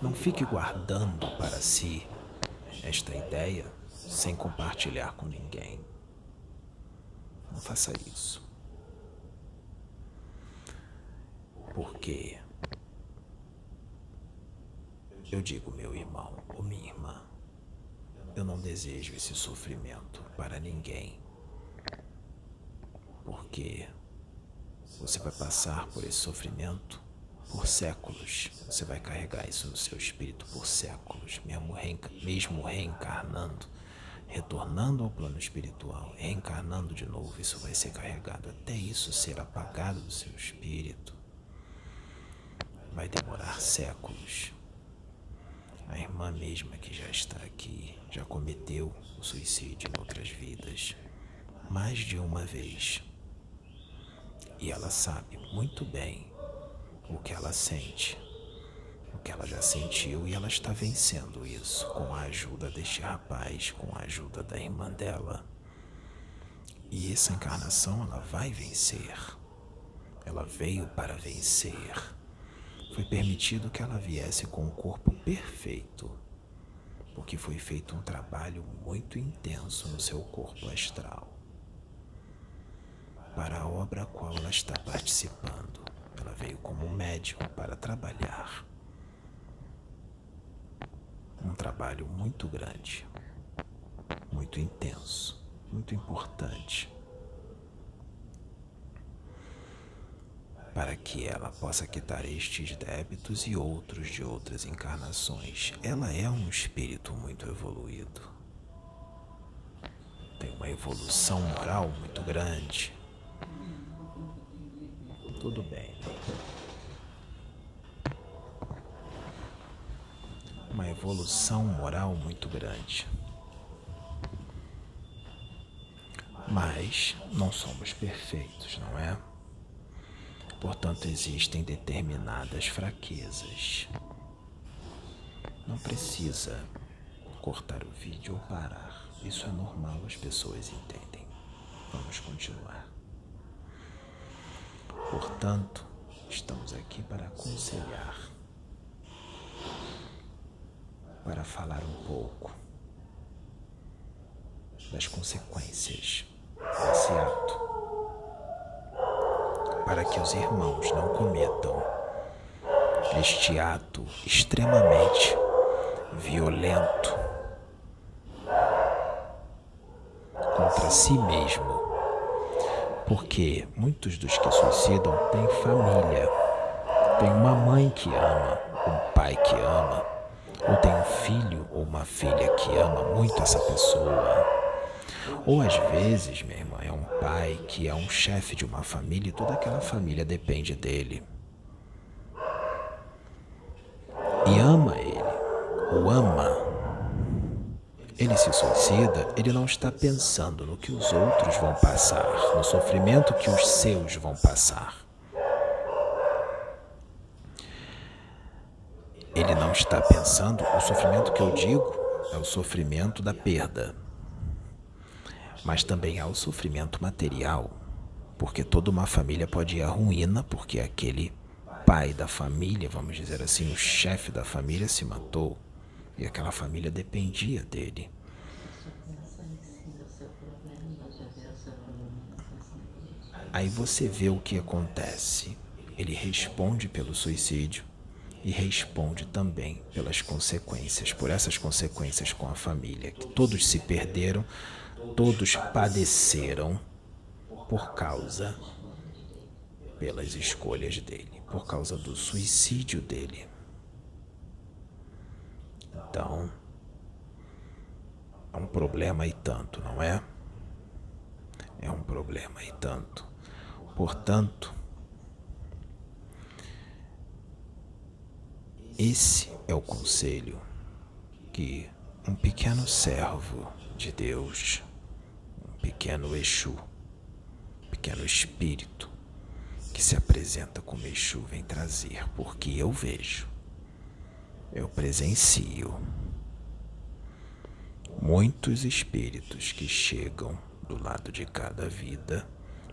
[SPEAKER 1] Não fique guardando para si esta ideia sem compartilhar com ninguém. Não faça isso. Porque eu digo, meu irmão ou minha irmã, eu não desejo esse sofrimento para ninguém. Porque você vai passar por esse sofrimento por séculos. Você vai carregar isso no seu espírito por séculos, mesmo, reenca mesmo reencarnando, retornando ao plano espiritual, reencarnando de novo, isso vai ser carregado até isso ser apagado do seu espírito. Vai demorar séculos. A irmã mesma que já está aqui já cometeu o suicídio em outras vidas, mais de uma vez. E ela sabe muito bem o que ela sente, o que ela já sentiu, e ela está vencendo isso com a ajuda deste rapaz, com a ajuda da irmã dela. E essa encarnação ela vai vencer. Ela veio para vencer. Foi permitido que ela viesse com o corpo perfeito, porque foi feito um trabalho muito intenso no seu corpo astral. Para a obra a qual ela está participando. Ela veio como médium para trabalhar. Um trabalho muito grande, muito intenso, muito importante. Para que ela possa quitar estes débitos e outros de outras encarnações. Ela é um espírito muito evoluído. Tem uma evolução moral muito grande tudo bem. Uma evolução moral muito grande. Mas não somos perfeitos, não é? Portanto, existem determinadas fraquezas. Não precisa cortar o vídeo ou parar. Isso é normal, as pessoas entendem. Vamos continuar. Portanto, estamos aqui para aconselhar, para falar um pouco das consequências desse ato, para que os irmãos não cometam este ato extremamente violento contra si mesmo porque muitos dos que suicidam têm família, tem uma mãe que ama, um pai que ama, ou tem um filho ou uma filha que ama muito essa pessoa. Ou às vezes, minha irmã, é um pai que é um chefe de uma família e toda aquela família depende dele. E ama ele. o ama, ele se suicida, ele não está pensando no que os outros vão passar, no sofrimento que os seus vão passar. Ele não está pensando, o sofrimento que eu digo é o sofrimento da perda. Mas também há o sofrimento material, porque toda uma família pode ir à ruína porque aquele pai da família, vamos dizer assim, o chefe da família se matou e aquela família dependia dele. Aí você vê o que acontece. Ele responde pelo suicídio e responde também pelas consequências, por essas consequências com a família, que todos se perderam, todos padeceram por causa pelas escolhas dele, por causa do suicídio dele. Então, é um problema e tanto, não é? É um problema e tanto. Portanto, Esse é o conselho que um pequeno servo de Deus, pequeno Exu, pequeno espírito que se apresenta como Exu vem trazer, porque eu vejo, eu presencio muitos espíritos que chegam do lado de cada vida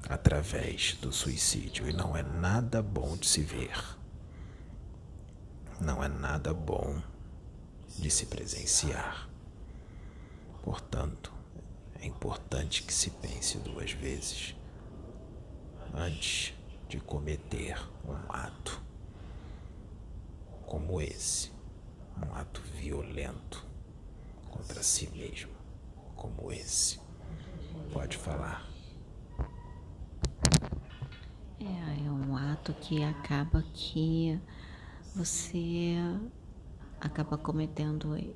[SPEAKER 1] através do suicídio e não é nada bom de se ver não é nada bom de se presenciar. Portanto, é importante que se pense duas vezes antes de cometer um ato como esse, um ato violento contra si mesmo, como esse. Pode falar.
[SPEAKER 3] É, é um ato que acaba que você acaba cometendo, é,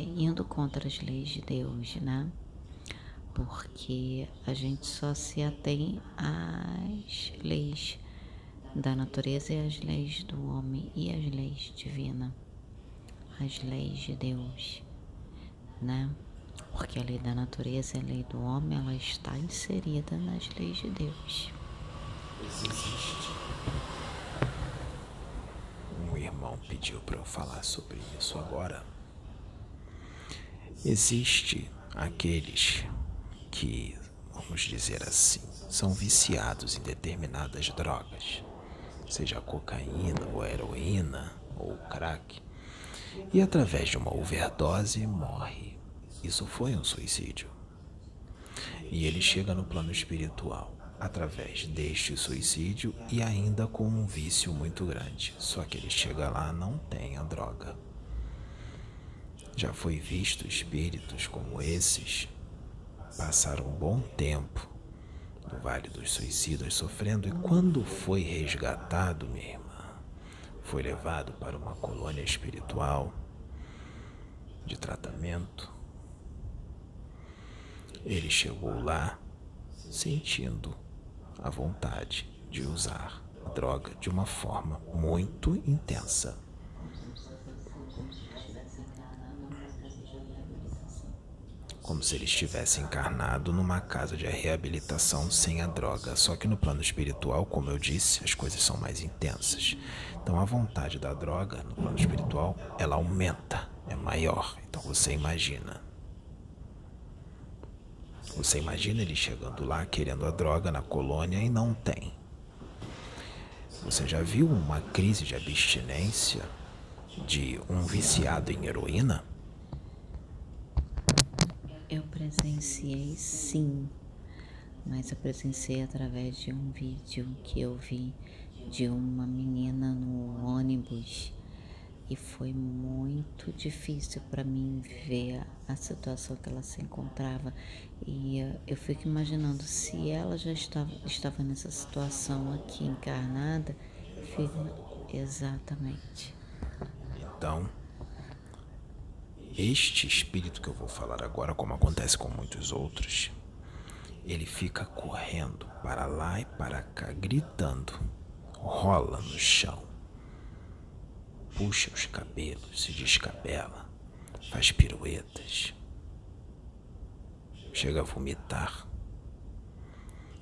[SPEAKER 3] indo contra as leis de Deus, né? Porque a gente só se atém às leis da natureza e às leis do homem e às leis divinas, as leis de Deus, né? Porque a lei da natureza e a lei do homem, ela está inserida nas leis de Deus.
[SPEAKER 1] Existe irmão pediu para eu falar sobre isso agora. Existe aqueles que, vamos dizer assim, são viciados em determinadas drogas, seja cocaína ou heroína ou crack, e através de uma overdose morre. Isso foi um suicídio. E ele chega no plano espiritual através deste suicídio e ainda com um vício muito grande. Só que ele chega lá não tem a droga. Já foi visto espíritos como esses passar um bom tempo no Vale dos Suicidas sofrendo e quando foi resgatado, minha irmã, foi levado para uma colônia espiritual de tratamento. Ele chegou lá sentindo a vontade de usar a droga de uma forma muito intensa. Como se ele estivesse encarnado numa casa de reabilitação sem a droga. Só que no plano espiritual, como eu disse, as coisas são mais intensas. Então a vontade da droga no plano espiritual, ela aumenta, é maior. Então você imagina você imagina ele chegando lá querendo a droga na colônia e não tem. Você já viu uma crise de abstinência de um viciado em heroína?
[SPEAKER 3] Eu presenciei sim, mas eu presenciei através de um vídeo que eu vi de uma menina no ônibus. E foi muito difícil para mim ver a situação que ela se encontrava. E eu fico imaginando se ela já estava, estava nessa situação aqui encarnada, fica exatamente.
[SPEAKER 1] Então, este espírito que eu vou falar agora, como acontece com muitos outros, ele fica correndo para lá e para cá, gritando, rola no chão puxa os cabelos, se descabela, faz piruetas, chega a vomitar,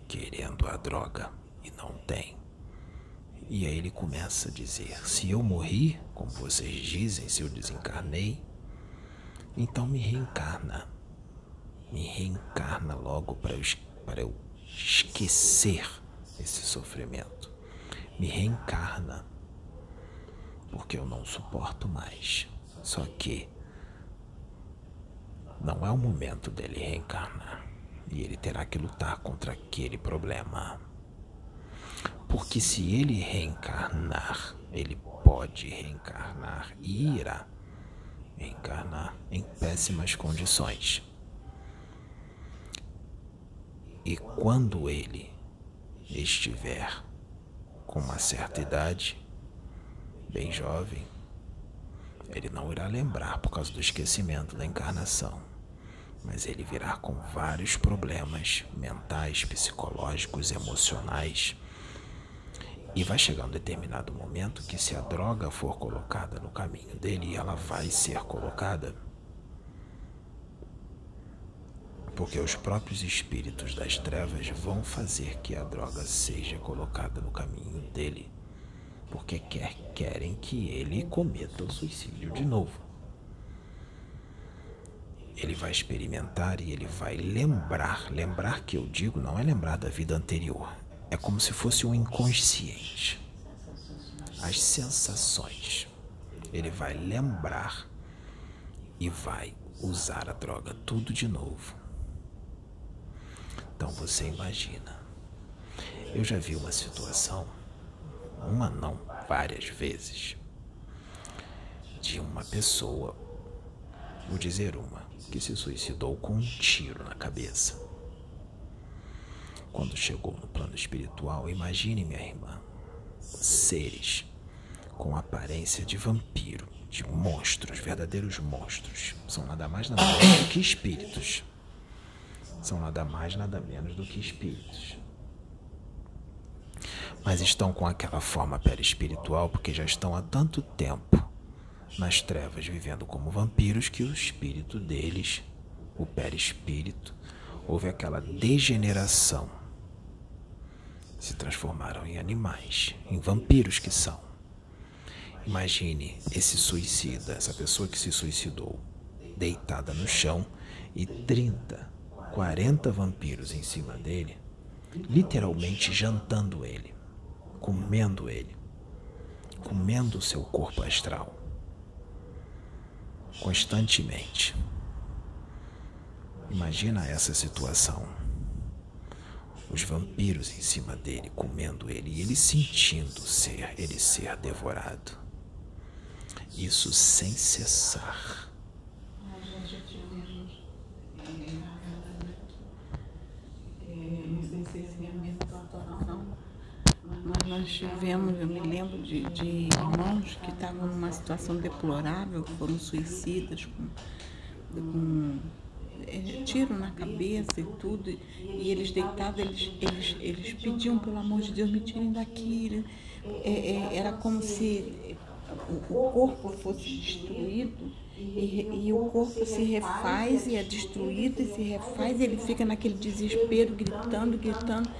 [SPEAKER 1] querendo a droga e não tem. E aí ele começa a dizer: se eu morri, como vocês dizem, se eu desencarnei, então me reencarna. Me reencarna logo para eu, para eu esquecer esse sofrimento. Me reencarna. Porque eu não suporto mais. Só que não é o momento dele reencarnar. E ele terá que lutar contra aquele problema. Porque se ele reencarnar, ele pode reencarnar e irá reencarnar em péssimas condições. E quando ele estiver com uma certa idade, bem jovem, ele não irá lembrar por causa do esquecimento da encarnação, mas ele virá com vários problemas mentais, psicológicos, emocionais. E vai chegar um determinado momento que, se a droga for colocada no caminho dele, ela vai ser colocada porque os próprios espíritos das trevas vão fazer que a droga seja colocada no caminho dele, porque quer, querem que ele cometa o suicídio de novo. Ele vai experimentar e ele vai lembrar. Lembrar que eu digo não é lembrar da vida anterior, é como se fosse um inconsciente. As sensações. Ele vai lembrar e vai usar a droga tudo de novo. Então você imagina. Eu já vi uma situação, uma não, várias vezes, de uma pessoa, vou dizer uma, que se suicidou com um tiro na cabeça. Quando chegou no plano espiritual, imagine, minha irmã, seres com aparência de vampiro, de monstros, verdadeiros monstros. São nada mais nada menos que espíritos são nada mais, nada menos do que espíritos. Mas estão com aquela forma perispiritual porque já estão há tanto tempo nas trevas vivendo como vampiros que o espírito deles, o perispírito, houve aquela degeneração. Se transformaram em animais, em vampiros que são. Imagine esse suicida, essa pessoa que se suicidou, deitada no chão e 30 40 vampiros em cima dele, literalmente jantando ele, comendo ele, comendo o seu corpo astral, constantemente. Imagina essa situação. Os vampiros em cima dele, comendo ele, e ele sentindo ser, ele ser devorado. Isso sem cessar.
[SPEAKER 2] nós tivemos, eu me lembro de, de irmãos que estavam numa situação deplorável, foram suicidas com, com tiro na cabeça e tudo, e eles deitados, eles, eles, eles pediam, pelo amor de Deus, me tirem daqui. É, é, era como se o corpo fosse destruído e, e, o corpo se refaz e é destruído e se refaz, e ele fica naquele desespero, gritando, gritando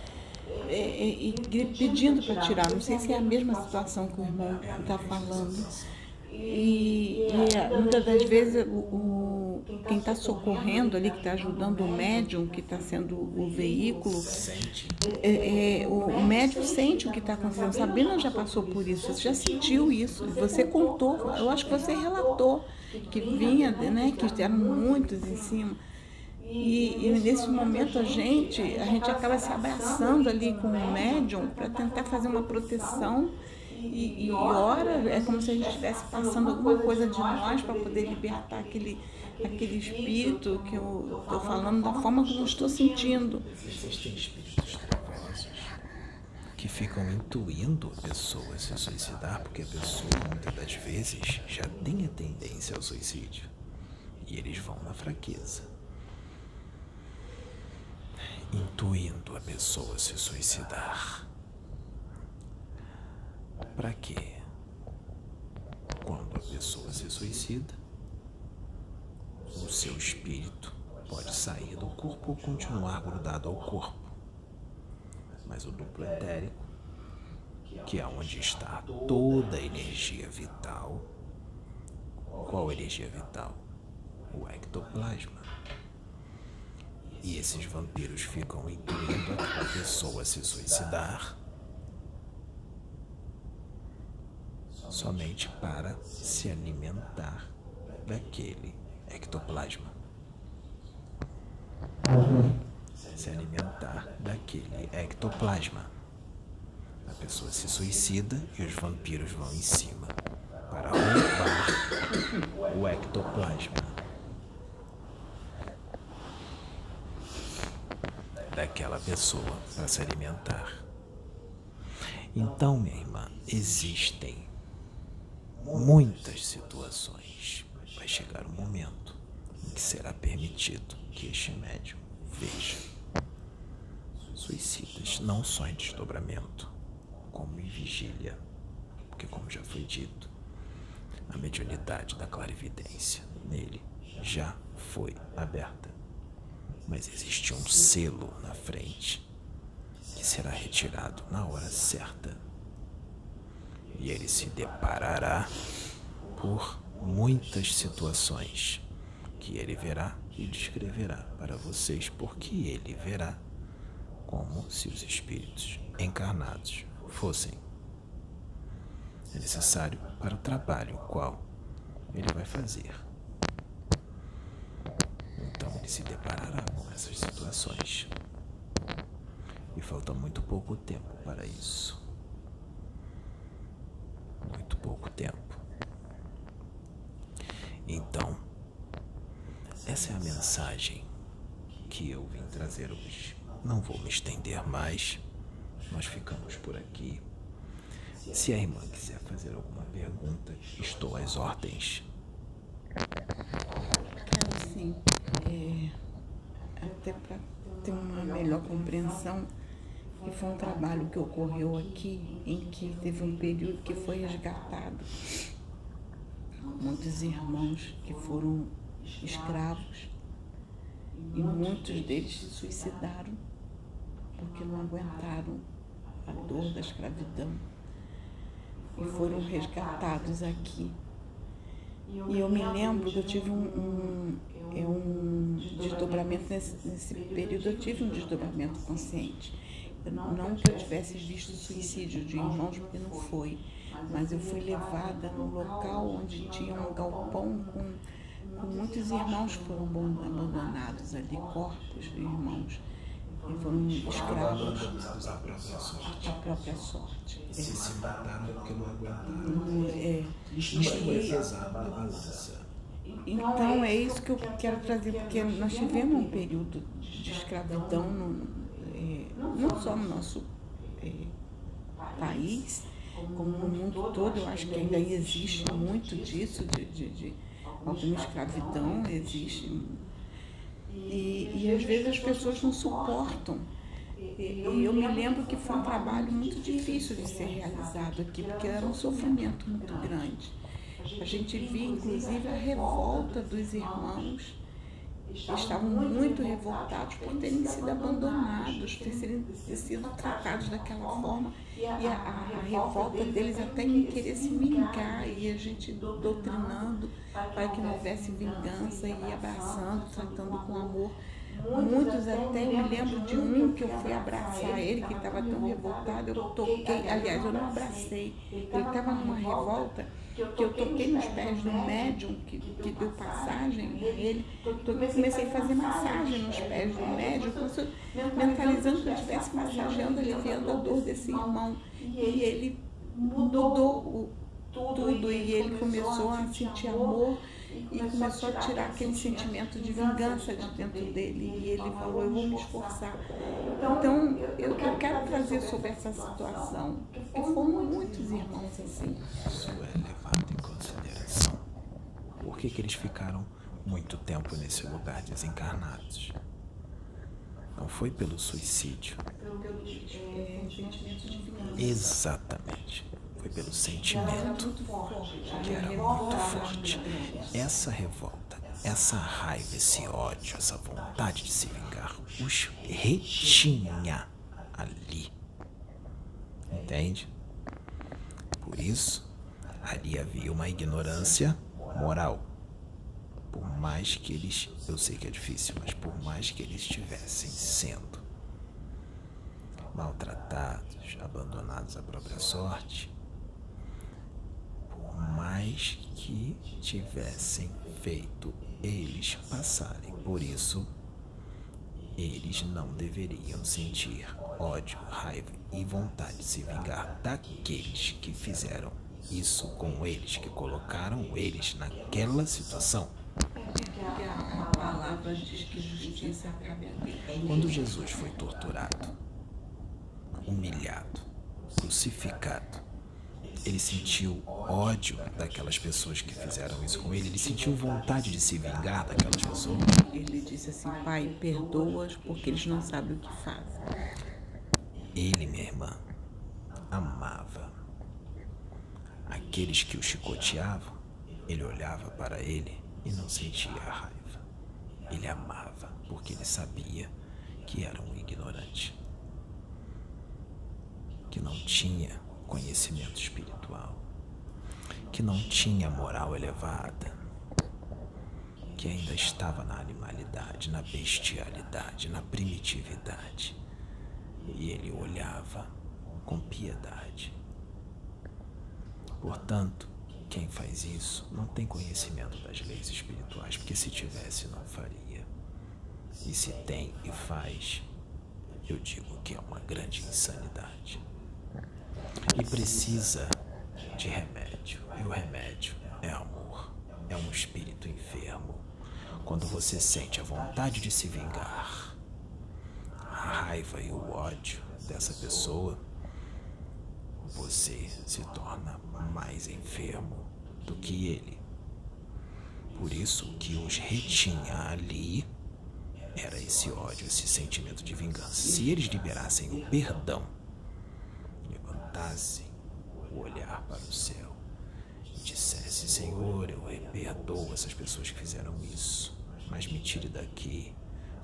[SPEAKER 2] é, é, e pedindo para tirar. Não sei se é a mesma situação que o irmão está falando. E, e, muitas das vezes o, o quem está socorrendo ali, que está ajudando o médium, que está sendo o veículo, é, é, o, o, médium sente o que está acontecendo. Sabina já passou por isso, você já sentiu isso. Você contou, eu acho que você relatou que vinha, né, que eram muitos em cima. E, e, nesse momento a gente, a gente acaba se abraçando ali com o médium para tentar fazer uma proteção e, e ora é como se a gente estivesse passando alguma coisa de nós para poder libertar aquele, aquele espírito que eu estou falando da forma como eu estou sentindo.
[SPEAKER 1] Existem espíritos trevosos que ficam intuindo a pessoa se suicidar porque a pessoa muitas das vezes já tem a tendência ao suicídio e eles vão na fraqueza intuindo a pessoa se suicidar. Para quê? Quando a pessoa se suicida, seu espírito pode sair do corpo ou continuar grudado ao corpo. Mas o duplo etérico, que é onde está toda a energia vital, qual energia vital? O ectoplasma. E esses vampiros ficam incluindo a pessoa se suicidar somente para se alimentar daquele ectoplasma. Se alimentar daquele ectoplasma. A pessoa se suicida e os vampiros vão em cima para roubar o ectoplasma. daquela pessoa para se alimentar. Então, minha irmã, existem muitas situações. Vai chegar um momento em que será permitido que este médium veja suicidas, não só em desdobramento, como em vigília, porque, como já foi dito, a mediunidade da clarividência nele já foi aberta. Mas existe um selo na frente que será retirado na hora certa e ele se deparará por muitas situações que ele verá e descreverá para vocês, porque ele verá como se os espíritos encarnados fossem. É necessário para o trabalho qual ele vai fazer. Então ele se deparará com essas situações. E falta muito pouco tempo para isso muito pouco tempo. Então, essa é a mensagem que eu vim trazer hoje. Não vou me estender mais, nós ficamos por aqui. Se a irmã quiser fazer alguma pergunta, estou às ordens.
[SPEAKER 2] Quero sim. É, até para ter uma melhor compreensão que foi um trabalho que ocorreu aqui, em que teve um período que foi resgatado muitos irmãos que foram escravos e muitos deles se suicidaram porque não aguentaram a dor da escravidão e foram resgatados aqui. E eu me lembro que eu tive um, um, é um desdobramento nesse, nesse período, eu tive um desdobramento consciente não que eu tivesse visto suicídio de irmãos, porque não foi, mas eu fui levada no local onde tinha um galpão com, com muitos irmãos que foram abandonados ali, corpos de irmãos. E foram escravos
[SPEAKER 1] da própria sorte.
[SPEAKER 2] A própria sorte.
[SPEAKER 1] Se se mataram porque não aguentaram.
[SPEAKER 2] É. Então é isso que eu quero trazer, porque nós tivemos um período de escravidão no, não só no nosso é, país, como no mundo todo, eu acho que ainda existe muito disso, de, de, de alguma escravidão existe. E, e às vezes as pessoas não suportam. E eu me lembro que foi um trabalho muito difícil de ser realizado aqui, porque era um sofrimento muito grande. A gente via, inclusive, a revolta dos irmãos estavam muito revoltados por terem sido abandonados, por terem sido tratados daquela forma. E a, a, a, revolta deles até em querer se vingar, e a gente doutrinando para que não houvesse vingança, e abraçando, tratando com amor. Muitos até, eu me lembro de um que eu fui abraçar ele, que estava tão revoltado, eu toquei, aliás, eu não abracei, ele estava numa revolta que eu toquei nos pés do médium que, que deu passagem a ele, comecei a fazer massagem nos pés do médium, mentalizando que eu estivesse massageando, aliviando a dor desse irmão. E ele mudou tudo e ele começou a sentir amor e começou a tirar aquele sentimento de vingança de dentro dele. E ele falou: Eu vou me esforçar. Então, eu, eu quero trazer sobre essa situação, porque foram muitos irmãos assim.
[SPEAKER 1] Isso é levado em consideração. Por que, que eles ficaram muito tempo nesse lugar desencarnados? Não foi pelo suicídio. Exatamente foi pelo sentimento que era muito forte. Essa revolta essa raiva, esse ódio, essa vontade de se vingar os retinha ali. Entende? Por isso, ali havia uma ignorância moral. Por mais que eles, eu sei que é difícil, mas por mais que eles estivessem sendo maltratados, abandonados à própria sorte, mais que tivessem feito eles passarem por isso, eles não deveriam sentir ódio, raiva e vontade de se vingar daqueles que fizeram isso com eles, que colocaram eles naquela situação. Quando Jesus foi torturado, humilhado, crucificado, ele sentiu ódio daquelas pessoas que fizeram isso com ele, ele sentiu vontade de se vingar daquelas pessoas.
[SPEAKER 2] Ele disse assim: Pai, perdoa-os porque eles não sabem o que fazem.
[SPEAKER 1] Ele, minha irmã, amava aqueles que o chicoteavam. Ele olhava para ele e não sentia raiva. Ele amava porque ele sabia que era um ignorante, que não tinha conhecimento espiritual, que não tinha moral elevada, que ainda estava na animalidade, na bestialidade, na primitividade. E ele olhava com piedade. Portanto, quem faz isso não tem conhecimento das leis espirituais, porque se tivesse, não faria. E se tem e faz, eu digo que é uma grande insanidade e precisa de remédio. E o remédio é amor. É um espírito enfermo. Quando você sente a vontade de se vingar, a raiva e o ódio dessa pessoa, você se torna mais enfermo do que ele. Por isso que os retinha ali era esse ódio, esse sentimento de vingança. Se eles liberassem o perdão, o olhar para o céu e dissesse: Senhor, eu perdoo essas pessoas que fizeram isso, mas me tire daqui.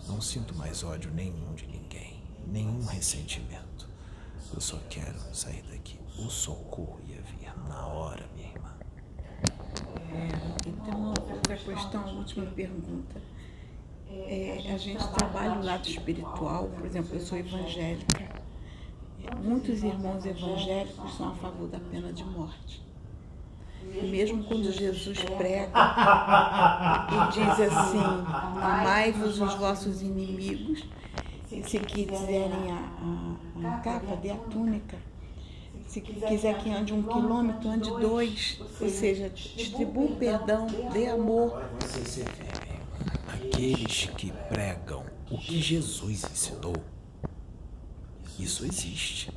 [SPEAKER 1] Não sinto mais ódio nenhum de ninguém, nenhum ressentimento. Eu só quero sair daqui. O socorro ia vir na hora, minha irmã.
[SPEAKER 2] É, então, outra questão, última pergunta. É, a gente trabalha o lado espiritual, por exemplo, eu sou evangélica Muitos irmãos evangélicos são a favor da pena de morte. Mesmo quando Jesus prega e diz assim: Amai-vos os vossos inimigos, se quiserem a, a, a capa, dê a túnica. Se quiser que ande um quilômetro, ande dois. Ou seja, distribua o perdão, dê amor.
[SPEAKER 1] Aqueles que pregam o que Jesus ensinou isso existe.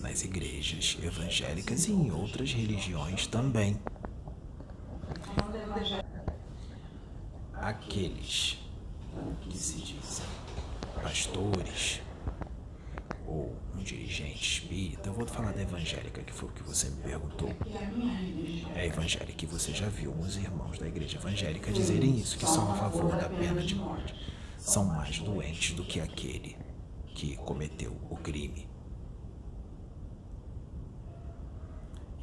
[SPEAKER 1] Nas igrejas evangélicas e em outras religiões também. Aqueles que se dizem pastores ou um dirigente espírita, eu vou falar da evangélica, que foi o que você me perguntou. É evangélica e você já viu os irmãos da igreja evangélica dizerem isso, que são a favor da pena de morte. São mais doentes do que aquele que cometeu o crime.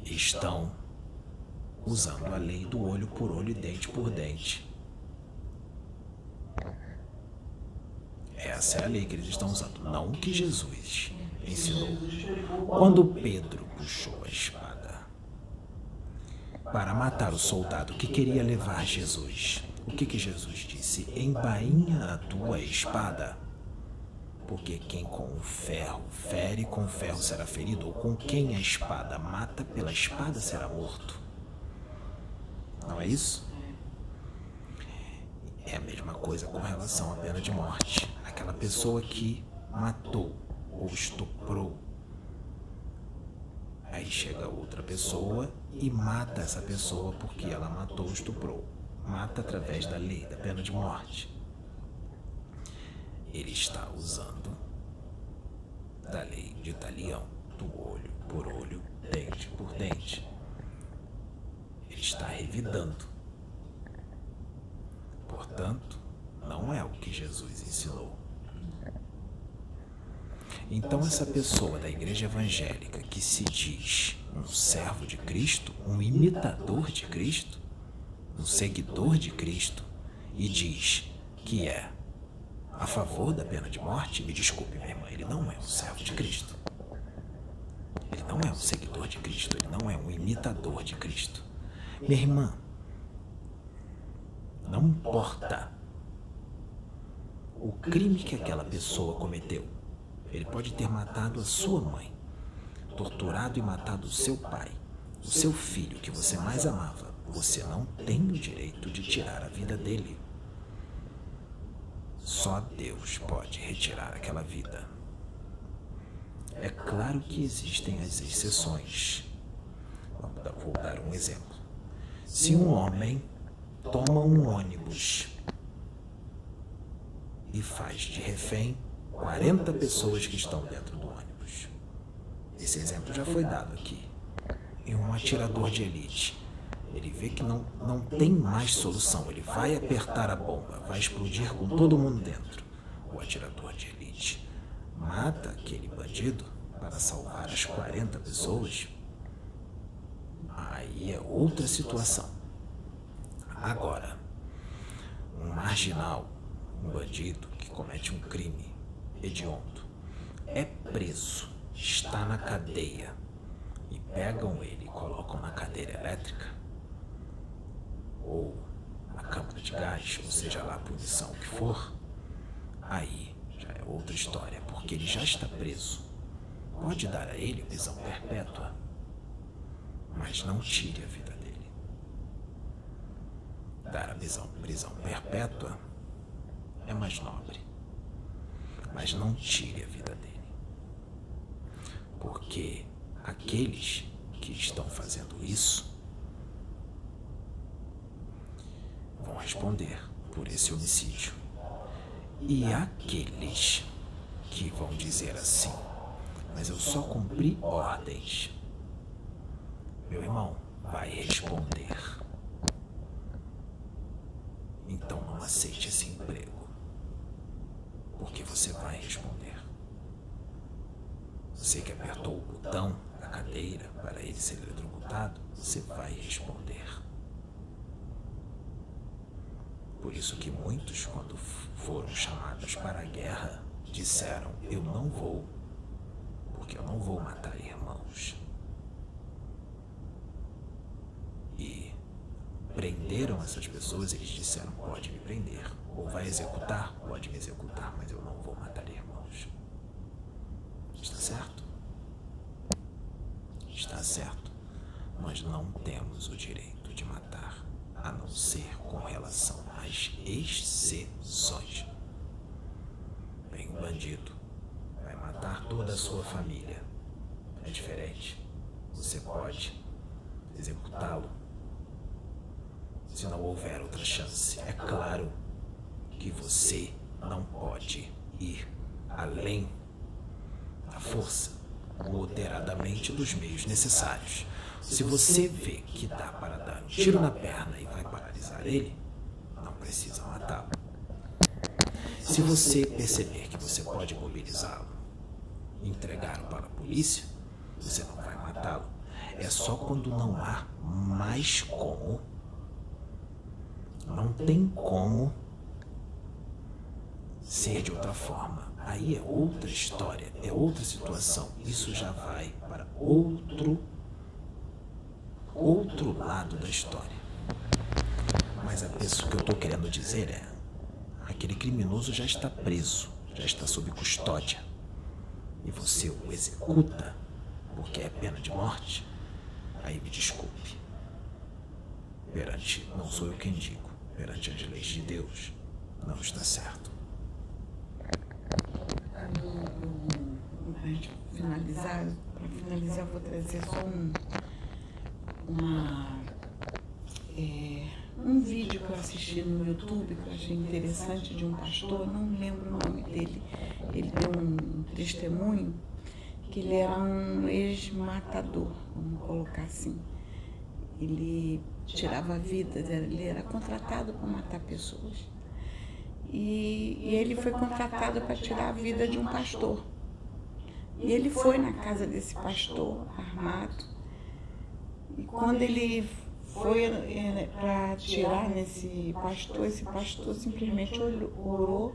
[SPEAKER 1] Estão usando a lei do olho por olho e dente por dente. Essa é a lei que eles estão usando, não que Jesus ensinou. Quando Pedro puxou a espada para matar o soldado que queria levar Jesus, o que, que Jesus disse? Embainha a tua espada. Porque quem com o ferro fere, com o ferro será ferido, ou com quem a espada mata, pela espada será morto. Não é isso? É a mesma coisa com relação à pena de morte. Aquela pessoa que matou ou estuprou. Aí chega outra pessoa e mata essa pessoa porque ela matou ou estuprou. Mata através da lei da pena de morte ele está usando da lei de talião, do olho por olho, dente por dente. Ele está revidando Portanto, não é o que Jesus ensinou. Então, essa pessoa da igreja evangélica que se diz um servo de Cristo, um imitador de Cristo, um seguidor de Cristo, e diz que é a favor da pena de morte, me desculpe, minha irmã, ele não é um servo de Cristo. Ele não é um seguidor de Cristo, ele não é um imitador de Cristo. Minha irmã, não importa o crime que aquela pessoa cometeu. Ele pode ter matado a sua mãe, torturado e matado o seu pai, o seu filho que você mais amava. Você não tem o direito de tirar a vida dele. Só Deus pode retirar aquela vida. É claro que existem as exceções. Vou dar um exemplo. Se um homem toma um ônibus e faz de refém 40 pessoas que estão dentro do ônibus. Esse exemplo já foi dado aqui. E um atirador de elite. Ele vê que não, não tem mais solução. Ele vai apertar a bomba, vai explodir com todo mundo dentro. O atirador de elite mata aquele bandido para salvar as 40 pessoas. Aí é outra situação. Agora, um marginal, um bandido que comete um crime hediondo, é preso, está na cadeia e pegam ele e colocam na cadeira elétrica ou na câmara de gás, ou seja lá a punição que for, aí já é outra história, porque ele já está preso. Pode dar a ele prisão perpétua, mas não tire a vida dele. Dar a prisão, prisão perpétua é mais nobre mas não tire a vida dele. Porque aqueles que estão fazendo isso vão responder por esse homicídio. E aqueles que vão dizer assim, mas eu só cumpri ordens. Meu irmão, vai responder. Então não aceite esse emprego porque você vai responder. Você que apertou o botão da cadeira para ele ser eletrocutado, você vai responder. Por isso que muitos, quando foram chamados para a guerra, disseram: Eu não vou, porque eu não vou matar irmãos. E prenderam essas pessoas, eles disseram: Pode me prender ou vai executar, pode me executar, mas eu não vou matar irmãos. Está certo? Está certo. Nós não temos o direito de matar, a não ser com relação às exceções. Vem um bandido, vai matar toda a sua família. É diferente. Você pode executá-lo se não houver outra chance. É claro que você não pode ir além da força, dos meios necessários. Se você vê que dá para dar um tiro na perna e vai paralisar ele, não precisa matá-lo. Se você perceber que você pode mobilizá-lo, entregá-lo para a polícia, você não vai matá-lo. É só quando não há mais como. Não tem como ser de outra forma. Aí é outra história, é outra situação. Isso já vai para outro outro lado da história. Mas a pessoa que eu estou querendo dizer é aquele criminoso já está preso, já está sob custódia. E você o executa porque é pena de morte. Aí me desculpe. Perante, não sou eu quem digo, perante as leis de Deus, não está certo.
[SPEAKER 2] Para finalizar, para finalizar, vou trazer só um, uma, é, um vídeo que eu assisti no YouTube que eu achei interessante de um pastor, não lembro o nome dele. Ele deu um testemunho que ele era um ex-matador, vamos colocar assim. Ele tirava vidas, ele era contratado para matar pessoas. E, e ele foi contratado para tirar a vida de um pastor. E ele foi na casa desse pastor armado. E quando ele foi é, para tirar nesse pastor, esse pastor simplesmente orou.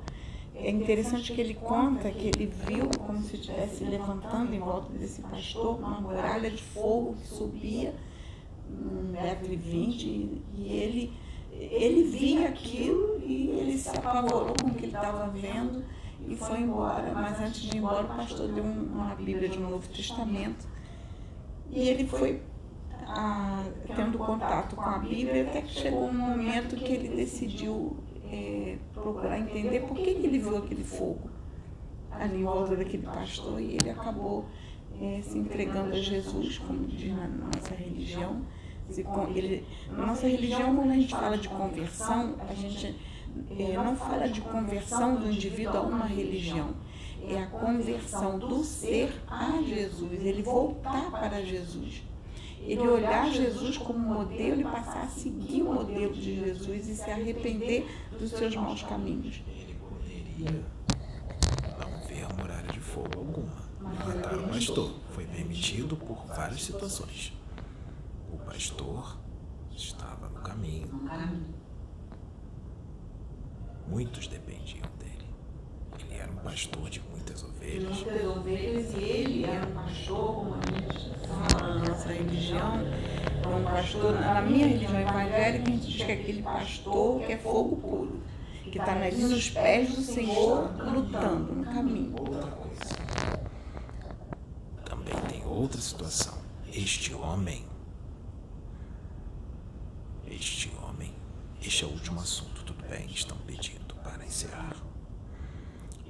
[SPEAKER 2] É interessante que ele conta que ele viu como se estivesse levantando em volta desse pastor uma muralha de fogo que subia um metro e vinte e ele ele via aquilo e ele se apavorou com o que ele estava vendo e foi embora. Mas antes de ir embora, o pastor deu uma Bíblia de um Novo Testamento e ele foi a, tendo contato com a Bíblia até que chegou um momento que ele decidiu é, procurar entender por que, que ele viu aquele fogo ali em volta daquele pastor e ele acabou é, se entregando a Jesus, como diz na nossa religião se, ele, na nossa religião, quando a gente fala de conversão, a gente é, não fala de conversão do indivíduo a uma religião. É a conversão do ser a Jesus, ele voltar para Jesus. Ele olhar Jesus como modelo e passar a seguir o modelo de Jesus e se arrepender dos seus maus caminhos.
[SPEAKER 1] Ele poderia não ver a muralha de fogo alguma, matar o pastor. Foi permitido por várias situações pastor estava no caminho. Muitos dependiam dele. Ele era um pastor de muitas ovelhas.
[SPEAKER 2] Muitas ovelhas e ele era um pastor, como a gente fala na nossa religião. Um pastor, na minha religião evangélica, a gente diz que é aquele pastor que é fogo puro, que está ali nos pés do Senhor, lutando no caminho.
[SPEAKER 1] Outra coisa. Também tem outra situação. Este homem este homem. Este é o último assunto, tudo bem? Estão pedindo encerrar.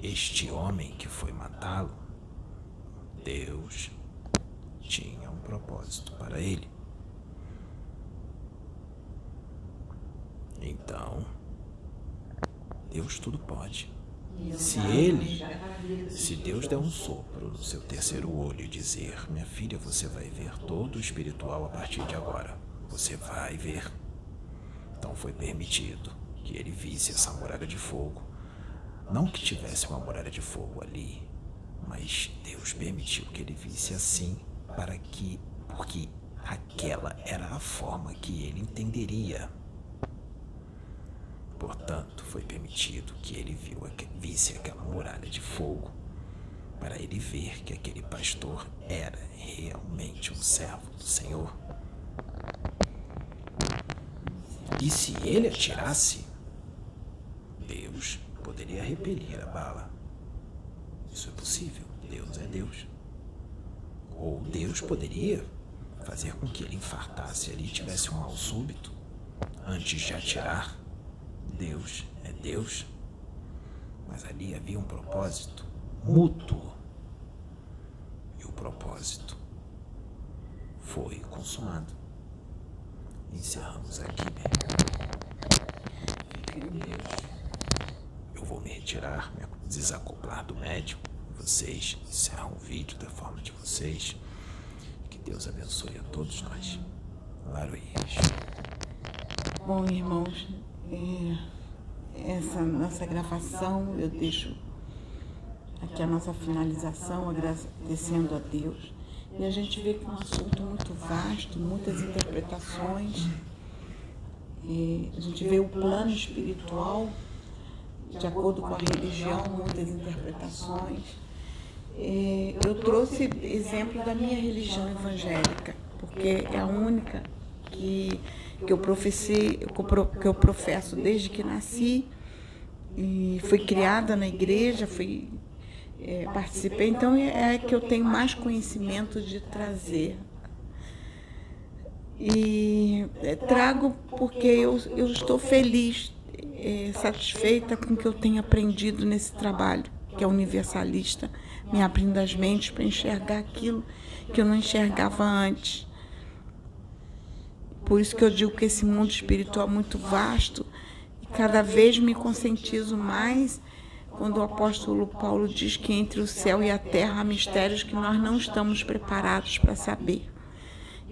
[SPEAKER 1] Este homem que foi matá-lo, Deus tinha um propósito para ele. Então, Deus tudo pode. Se ele, se Deus der um sopro no seu terceiro olho e dizer: Minha filha, você vai ver todo o espiritual a partir de agora, você vai ver. Então foi permitido que ele visse essa muralha de fogo. Não que tivesse uma muralha de fogo ali, mas Deus permitiu que ele visse assim para que, porque aquela era a forma que ele entenderia. Portanto, foi permitido que ele viu, visse aquela muralha de fogo para ele ver que aquele pastor era realmente um servo do Senhor. E se ele atirasse, repelir a bala. Isso é possível. Deus é Deus. Ou Deus poderia fazer com que ele infartasse ali e tivesse um mal súbito antes de atirar. Deus é Deus. Mas ali havia um propósito mútuo. E o propósito foi consumado. Encerramos aqui, né? Eu vou me retirar, me desacoplar do médium. Vocês encerram o vídeo da forma de vocês. Que Deus abençoe a todos nós. Laroias.
[SPEAKER 2] Bom, irmãos, é, essa nossa gravação eu deixo aqui a nossa finalização, agradecendo a Deus e a gente vê que é um assunto muito vasto, muitas interpretações. E a gente vê o plano espiritual, de acordo com a religião, muitas interpretações. E eu trouxe exemplo da minha religião evangélica, porque é a única que, que, eu, professei, que eu professo desde que nasci. E fui criada na igreja, fui é, participei, então é, é que eu tenho mais conhecimento de trazer. E é, trago porque eu, eu estou feliz, é, satisfeita com o que eu tenho aprendido nesse trabalho, que é universalista, me abrindo as mentes para enxergar aquilo que eu não enxergava antes. Por isso que eu digo que esse mundo espiritual é muito vasto e cada vez me conscientizo mais quando o apóstolo Paulo diz que entre o céu e a terra há mistérios que nós não estamos preparados para saber.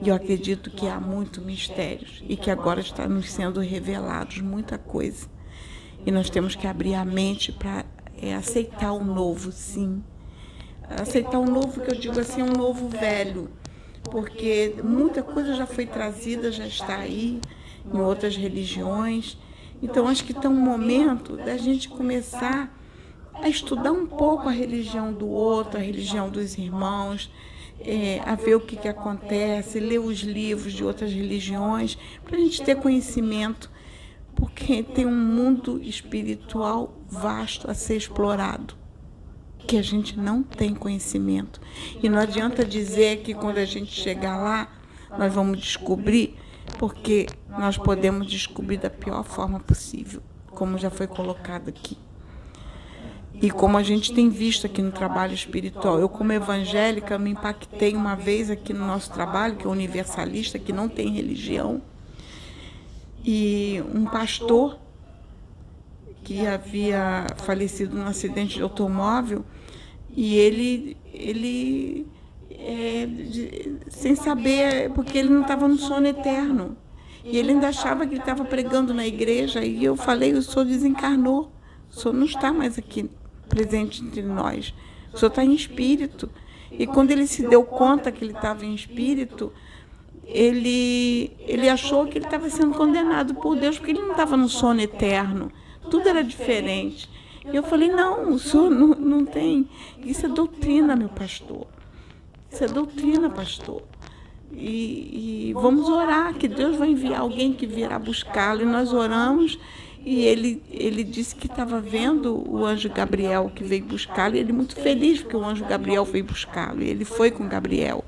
[SPEAKER 2] E eu acredito que há muitos mistérios e que agora está nos sendo revelados muita coisa. E nós temos que abrir a mente para é, aceitar o novo, sim. Aceitar o novo, que eu digo assim, é um novo velho. Porque muita coisa já foi trazida, já está aí, em outras religiões. Então, acho que está um momento da gente começar a estudar um pouco a religião do outro, a religião dos irmãos, é, a ver o que, que acontece, ler os livros de outras religiões, para a gente ter conhecimento, porque tem um mundo espiritual vasto a ser explorado, que a gente não tem conhecimento. E não adianta dizer que quando a gente chegar lá, nós vamos descobrir, porque nós podemos descobrir da pior forma possível, como já foi colocado aqui. E como a gente tem visto aqui no trabalho espiritual, eu como evangélica me impactei uma vez aqui no nosso trabalho, que é universalista, que não tem religião, e um pastor que havia falecido num acidente de automóvel, e ele, ele é, sem saber, porque ele não estava no sono eterno. E ele ainda achava que ele estava pregando na igreja, e eu falei, o senhor desencarnou, o senhor não está mais aqui presente entre nós. O Senhor está em espírito. E quando ele se deu conta que ele estava em espírito, ele, ele achou que ele estava sendo condenado por Deus, porque ele não estava no sono eterno. Tudo era diferente. E eu falei, não, o senhor não, não tem. Isso é doutrina, meu pastor. Isso é doutrina, pastor. E, e vamos orar, que Deus vai enviar alguém que virá buscá-lo. E nós oramos e ele, ele disse que estava vendo o anjo Gabriel que veio buscá-lo, e ele muito feliz porque o anjo Gabriel veio buscá-lo, e ele foi com Gabriel.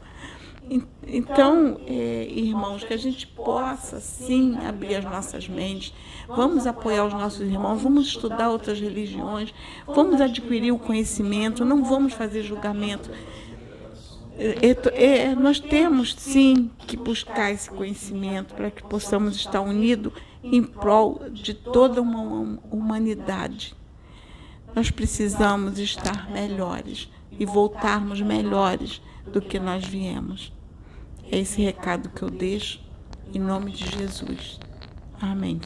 [SPEAKER 2] Então, é, irmãos, que a gente possa sim abrir as nossas mentes, vamos apoiar os nossos irmãos, vamos estudar outras religiões, vamos adquirir o conhecimento, não vamos fazer julgamento. É, é, é nós temos sim que buscar esse conhecimento para que possamos estar unidos em prol de toda uma humanidade. Nós precisamos estar melhores e voltarmos melhores do que nós viemos. É esse recado que eu deixo em nome de Jesus. Amém.